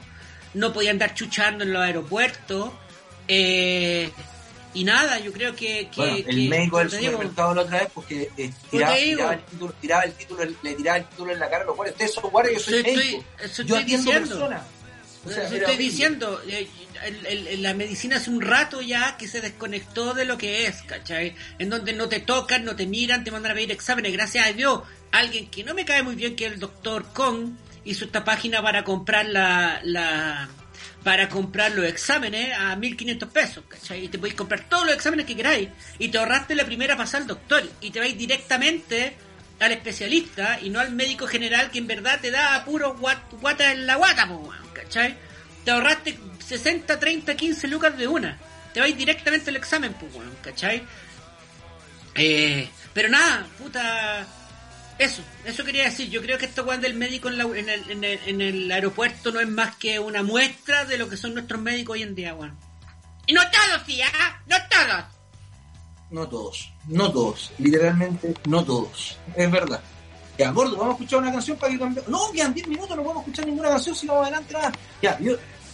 no podía andar chuchando en los aeropuertos. eh, y nada, yo creo que... que- Bueno, que- el médico del como te digo, supermercado la otra vez porque eh, tiraba, tiraba el título, tiraba el título, le tiraba el título en la cara a los guardias. Ustedes son guardias, yo soy estoy- médico. eso yo estoy atiendo diciendo. personas. O sea, estoy diciendo, eh, el- la medicina hace un rato ya que se desconectó de lo que es, ¿cachai? En donde no te tocan, no te miran, te mandan a pedir exámenes. Gracias a Dios, alguien que no me cae muy bien, que es el doctor Kong, hizo esta página para comprar la, la para comprar los exámenes a 1500 pesos, ¿cachai? Y te podéis comprar todos los exámenes que queráis. Y te ahorraste la primera pasada al doctor. Y te vais directamente al especialista y no al médico general que en verdad te da puro guat- guata en la guata, po, ¿cachai? Te ahorraste 60, 30, 15 lucas de una. Te vais directamente al examen, weón, ¿cachai? Eh, pero nada, puta. Eso, eso quería decir. Yo creo que esto weón del médico en, la- en el, en, el, en el aeropuerto no es más que una muestra de lo que son nuestros médicos hoy en día, weón. Y no todos, sí, ¿ah? No todos. No todos, no todos, literalmente no todos, es verdad. Ya, gordo, vamos a escuchar una canción para que cambie. No, quedan 10 minutos, no podemos escuchar ninguna canción si vamos adelante nada. Ya, yo,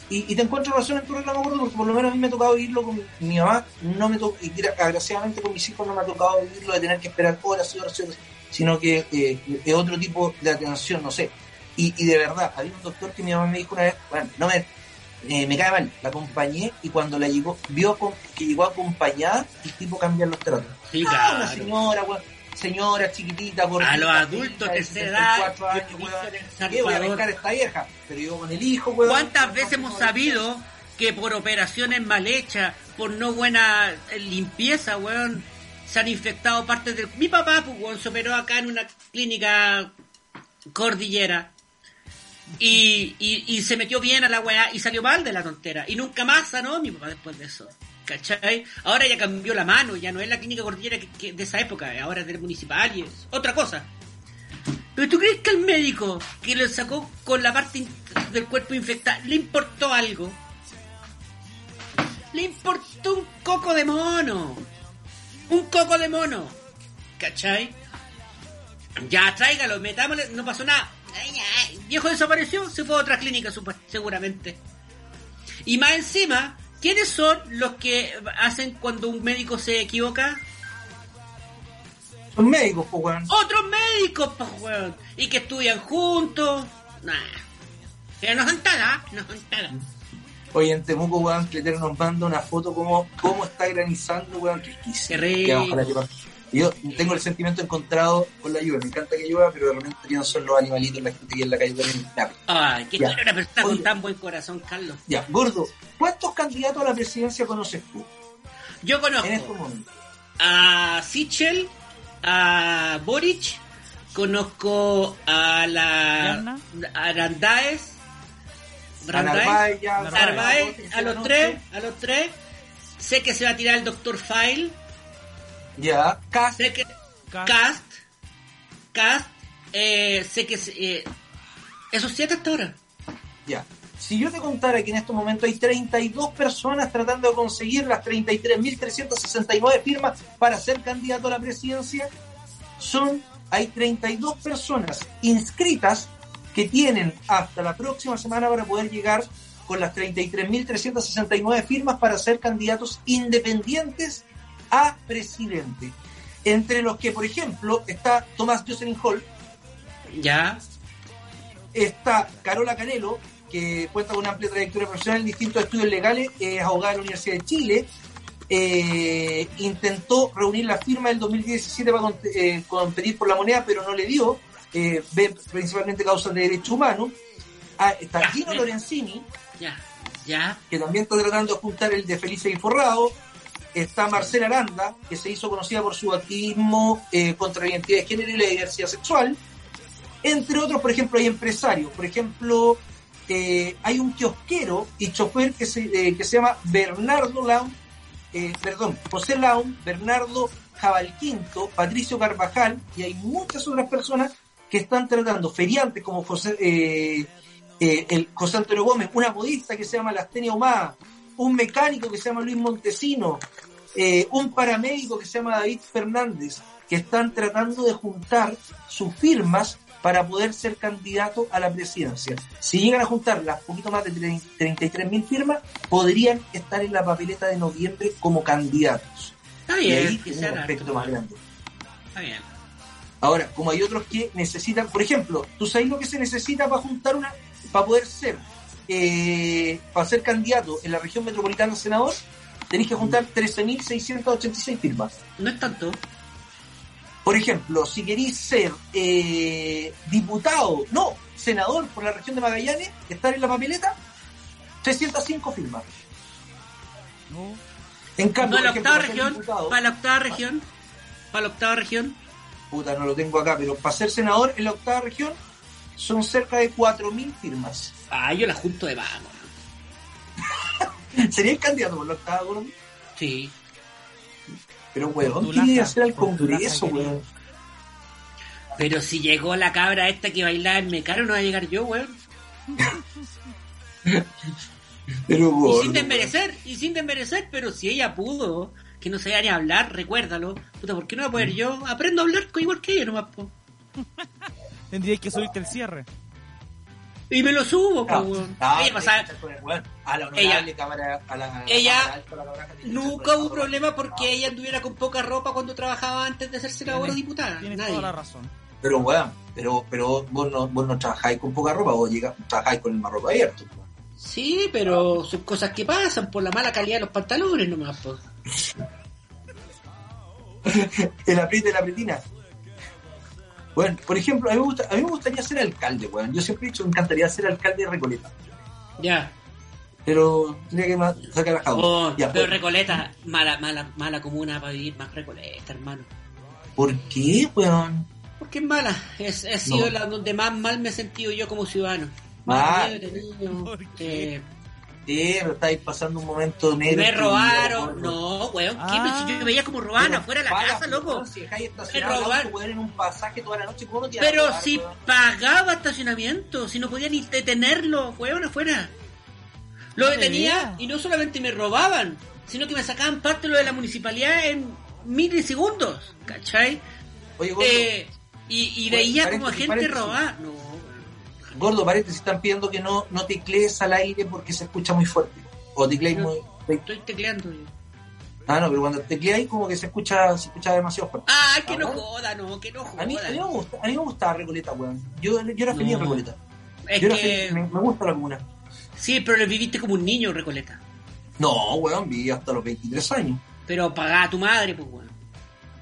y, y te encuentro razón en tu reclamo, gordo, porque por lo menos a mí me ha tocado vivirlo con mi, mi mamá, no me to- y gra- agraciadamente con mis hijos no me ha tocado vivirlo de tener que esperar horas y horas y horas, sino que eh, es otro tipo de atención, no sé. Y, y de verdad, había un doctor que mi mamá me dijo una vez, bueno, no me, eh, me cae mal, la acompañé y cuando la llegó, vio con- que llegó acompañada, el tipo cambia los tratos. Sí, Ah, claro. una señora, señora chiquitita, gordita, A los adultos de tercera edad, 64 años, yo weón. dije en El ¿Qué voy a pescar esta vieja? Pero yo con el hijo, weón. ¿Cuántas veces hemos sabido que por operaciones mal hechas, por no buena eh, limpieza, weón, se han infectado partes del... Mi papá, pues, se operó acá en una clínica cordillera y, y, se metió bien a la weá y salió mal de la tontera. Y nunca más sanó mi papá después de eso. ¿Cachai? Ahora ya cambió la mano, ya no es la clínica cordillera que, de esa época, ahora es del municipal y es otra cosa. Pero tú crees que al médico que lo sacó con la parte del cuerpo infectada le importó algo? Le importó un coco de mono. Un coco de mono. ¿Cachai? Ya, tráigalo, metámosle, no pasó nada. Ay, ay, Viejo desapareció, se fue a otra clínica seguramente. Y más encima, ¿quiénes son los que hacen cuando un médico se equivoca? Son médicos, pues, weón. Otros médicos, pues, weón. Y que estudian juntos. Nah. Pero no son taras, no son. Oye, en Temuco, weón, Cletero nos manda una foto como cómo está granizando, weón, riquísimo. Qué rico. Que Yo tengo el sentimiento encontrado con la lluvia. Me encanta que llueva, pero de repente no son los animalitos, la gente que en la calle también. Ay, tú eres una persona Oye. con tan buen corazón, Carlos. ya, gordo, ¿cuántos candidatos a la presidencia conoces tú Yo en estos conozco momentos? a Sichel, a Boric, conozco a la ¿Yarna? Narváez, a los tres, a los tres. Sé que se va a tirar el Dr. File, Ya, Cas, sé que Cast. Cast, Cast, eh, sé que se- eh, esos siete hasta ahora. ya. Si yo te contara que en estos momentos hay 32 personas tratando de conseguir las 33.369 firmas para ser candidato a la presidencia, son, hay 32 personas inscritas que tienen hasta la próxima semana para poder llegar con las 33.369 firmas para ser candidatos independientes a presidente. Entre los que, por ejemplo, está Tomás Jocelyn Hall, Ya, está Carola Canelo, que cuenta con una amplia trayectoria profesional en distintos estudios legales, es abogada de la Universidad de Chile, eh, intentó reunir la firma del 2017 para cont- eh, competir por la moneda, pero no le dio, eh, ve principalmente causas de derechos humanos. Ah, está Gino Lorenzini, ya, ya. que también está tratando de juntar el de Felice y Forrado. Está Marcela Aranda, que se hizo conocida por su activismo eh, contra la identidad de género y la diversidad sexual. Entre otros, por ejemplo, hay empresarios. Por ejemplo, eh, hay un kiosquero y chofer que se, eh, que se llama Bernardo Laun, eh, perdón, José Laun, Bernardo Jabalquinto, Patricio Carvajal, y hay muchas otras personas que están tratando, feriantes como José, eh, eh, el José Antonio Gómez, una modista que se llama Lastenia Humada, un mecánico que se llama Luis Montesino, eh, un paramédico que se llama David Fernández, que están tratando de juntar sus firmas para poder ser candidato a la presidencia. Si llegan a juntar las poquito más de 33 mil firmas, podrían estar en la papeleta de noviembre como candidatos. Está Y ahí bien, que tiene sea un aspecto más grande. Está bien. Ahora, como hay otros que necesitan, por ejemplo, ¿tú sabes lo que se necesita para juntar una, para poder ser, eh, para ser candidato en la región metropolitana a senador? Tenés que juntar 13.686 firmas. No es tanto. Por ejemplo, si queréis ser eh, diputado, no, senador por la región de Magallanes, estar en la papeleta, 305 firmas. No. En No, cambio, la por ejemplo, octava para ser región, diputado- para la octava región, para la octava región, puta, no lo tengo acá, pero para ser senador en la octava región son cerca de 4.000 firmas. ah, yo la junto de weón. ¿Sería el candidato por la octava, weón? Sí. Pero, weón, ¿qué laja, hacer al Congreso, weón? Pero si llegó la cabra esta que bailaba en Mecano, no va a llegar yo, weón. Pero, Y weón, sin desmerecer, y sin desmerecer, pero si ella pudo, que no sabía ni hablar, recuérdalo. Puta, ¿por qué no va a poder yo? Aprendo a hablar igual que ella nomás, po. Tendríais que subirte el cierre. Y me lo subo, No, no, Ella no, pasaba- no, no, weón, a la honorable cámara, a la, a la Ella cámara alta, a la cámara alta, Nunca hubo problema porque ella anduviera con poca ropa cuando trabajaba antes de ser senadora o Tienes- diputada. Tienes Nadie. toda la razón. Pero, weón, pero, pero vos, no, vos no trabajáis con poca ropa, vos llegas, trabajáis con el marropa abierto. Sí, pero son cosas que pasan por la mala calidad de los pantalones nomás, po. El apriete de la pretina. Bueno, por ejemplo, a mí, me gusta, a mí me gustaría ser alcalde, weón. Yo siempre he dicho que me encantaría ser alcalde de Recoleta. Ya. Pero tendría que sacar la jaula. Oh, Ya, pero pues, Recoleta, mala, mala, mala comuna para vivir más Recoleta, hermano. ¿Por qué, weón? Porque es mala. Es, he sido la donde más mal me he sentido yo como ciudadano. ¿Por qué? eh, Eh, pero estáis pasando un momento negro. me robaron. No, weón, ¿qué? Ah. Yo veía como robaban afuera de la paga, casa, loco. weón, Si dejáis Me auto, en un pasaje toda la noche, ¿cómo no te Pero robar, si weón? pagaba estacionamiento, si no podía ni detenerlo, weón, afuera. Lo No detenía me y no solamente me robaban, sino que me sacaban parte de lo de la municipalidad en milisegundos, ¿cachai? Oye, Eh, y, y Bueno, veía como a gente paréntesis. robada. No, weón. gordo, paréntesis, están pidiendo que no, no teclees al aire porque se escucha muy fuerte. O teclees muy... Estoy tecleando. yo. Ah, no, pero cuando tecleáis como que se escucha, se escucha demasiado fuerte. Ah, que no ¿Ah, no? joda, no, que no joda. A mí, a, mí me gusta, a mí me gustaba Recoleta, weón. Yo, yo era feliz en No. Recoleta. Es Yo era que... feliz, me, me gusta la comuna. Sí, pero le viviste como un niño, Recoleta. No, weón, viví hasta los 23 años. Pero pagá a tu madre, pues, weón.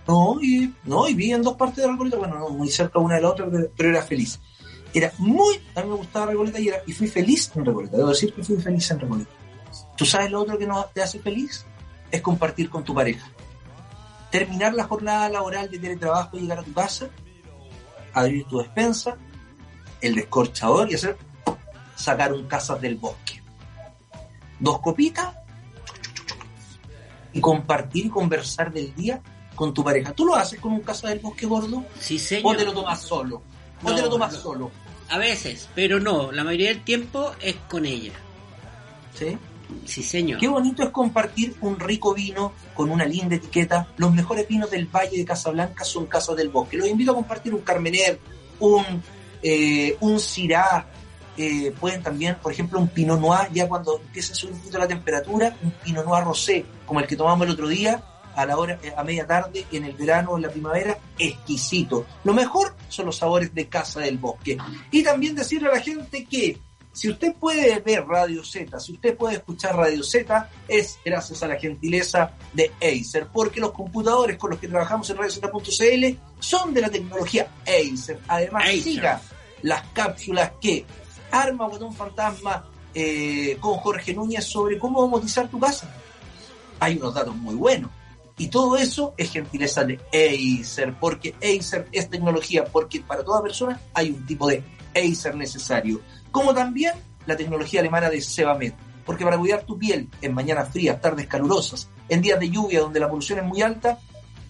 No, y, no, y viví en dos partes de Recoleta, bueno, no, muy cerca una de la otra, pero era feliz. Era muy, a mí me gustaba Recoleta y, era, y fui feliz en Recoleta. Debo decir que fui feliz en Recoleta. ¿Tú sabes lo otro que no te hace feliz? Es compartir con tu pareja. Terminar la jornada laboral de teletrabajo y llegar a tu casa, abrir tu despensa, el descorchador y hacer sacar un casas del bosque. Dos copitas y compartir y conversar del día con tu pareja. ¿Tú lo haces con un casa del bosque gordo? Sí, señor. ¿O te lo tomas solo? ¿O No, te lo tomas no. solo? A veces, pero no, la mayoría del tiempo es con ella. ¿Sí? Sí, señor. Qué bonito es compartir un rico vino con una linda etiqueta. Los mejores vinos del Valle de Casablanca son Casas del Bosque. Los invito a compartir un Carmener, un, eh, un Syrah. eh, pueden también, por ejemplo, un Pinot Noir, ya cuando empieza a subir un poquito la temperatura, un Pinot Noir rosé, como el que tomamos el otro día, a la hora, eh, a media tarde, en el verano o en la primavera, exquisito. Lo mejor son los sabores de Casa del Bosque. Y también decirle a la gente que si usted puede ver Radio Z, si usted puede escuchar Radio Z, es gracias a la gentileza de Acer, porque los computadores con los que trabajamos en RadioZ.cl son de la tecnología Acer. Además, Acer. siga las cápsulas que arma Botón Fantasma eh, con Jorge Núñez sobre cómo domotizar tu casa. Hay unos datos muy buenos. Y todo eso es gentileza de Acer, porque Acer es tecnología, porque para toda persona hay un tipo de Acer necesario. Como también la tecnología alemana de Sebamed, porque para cuidar tu piel en mañanas frías, tardes calurosas, en días de lluvia donde la polución es muy alta,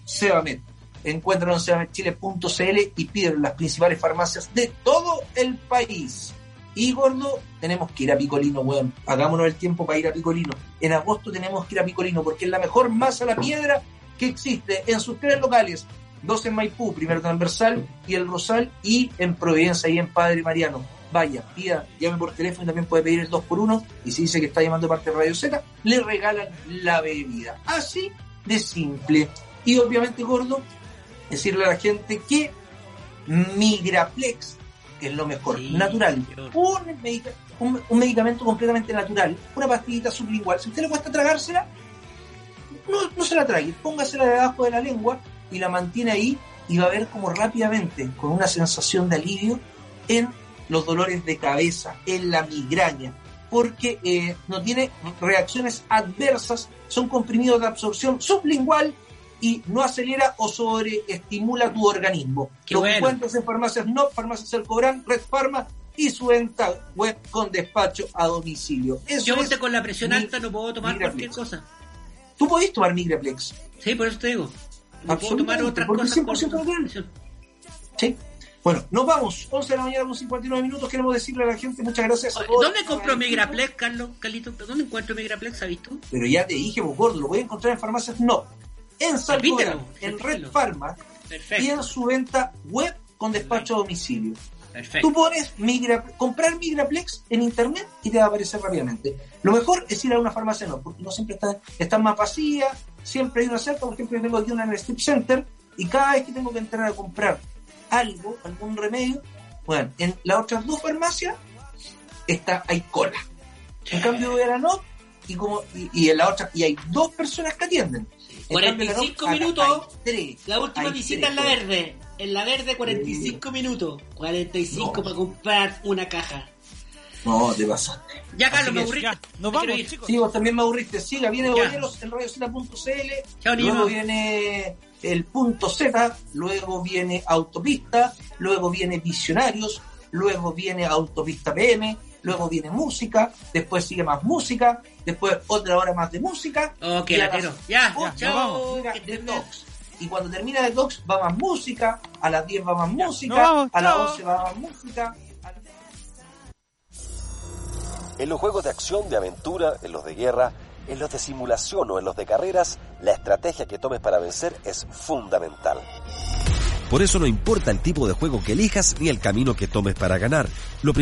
Sebamed. Encuéntralo en sebamedchile.cl y pídelo en las principales farmacias de todo el país. Y gordo, tenemos que ir a Picolino, weón. Hagámonos el tiempo para ir a Picolino. En agosto tenemos que ir a Picolino porque es la mejor masa a la piedra que existe en sus tres locales. Dos en Maipú, primero transversal y el Rosal, y en Providencia y en Padre Mariano. Vaya, pida, llame por teléfono y también puede pedir el 2x1. Y si dice que está llamando parte de Radio Z, le regalan la bebida. Así de simple. Y obviamente, gordo, decirle a la gente que Migraplex es lo mejor, Sí, natural. señor. Un, medica- un, un medicamento completamente natural, una pastillita sublingual. Si a usted le cuesta tragársela, no, no se la trague, póngasela debajo de la lengua y la mantiene ahí y va a ver como rápidamente, con una sensación de alivio, en los dolores de cabeza, en la migraña, porque eh, no tiene reacciones adversas, son comprimidos de absorción sublingual y no acelera o sobreestimula tu organismo. Qué Lo bueno. encuentras en farmacias no, farmacias El Cobran, Red Pharma y su venta web con despacho a domicilio. Eso Yo es con la presión alta no puedo tomar cualquier cosa. Tú podés tomar Migraplex. Sí, por eso te digo. No puedo tomar otras cosas 100% con natural. presión. Sí. Bueno, nos vamos. 11 de la mañana con 59 minutos. Queremos decirle a la gente muchas gracias a todos. ¿Dónde compró Migraplex, Carlos? Carlito, ¿dónde encuentro Migraplex? ¿Sabes tú? Pero ya te dije, vos gordo, lo voy a encontrar en farmacias no. En Salcobran, en Red. Pharma y Perfecto, en su venta web con despacho a domicilio. perfecto. Tú pones Migra, comprar Migraplex en internet y te va a aparecer rápidamente. Lo mejor es ir a una farmacia no, porque no siempre está, están más vacías, siempre hay una cerca, por ejemplo, yo tengo aquí una en el Strip Center y cada vez que tengo que entrar a comprar algo, algún remedio, bueno, en las otras dos farmacias está, hay cola. En cambio a la NOT y como y, y en la otra y hay dos personas que atienden. En cambio, en la 45 NOC, acá minutos. La última visita en la verde. En la verde 45 minutos. 45 No. para comprar una caja. No, te pasaste. Ya, Carlos, Así me aburriste. Ya, nos Me vamos, ir. chicos. Sí, vos también me aburriste. Siga, viene Ya. Boleros en niño. Luego viene el punto Z. Luego viene Autopista. Luego viene Visionarios. Luego viene Autopista PM. Luego viene música. Después sigue más música. Después otra hora más de música. Qué Y a las latero. Ya, ya, vamos. Y cuando termina Detox va más música. A las 10 va más música. vamos, a las chao. 11 va más música. En los juegos de acción, de aventura, en los de guerra, en los de simulación o en los de carreras, la estrategia que tomes para vencer es fundamental. Por eso no importa el tipo de juego que elijas ni el camino que tomes para ganar. Lo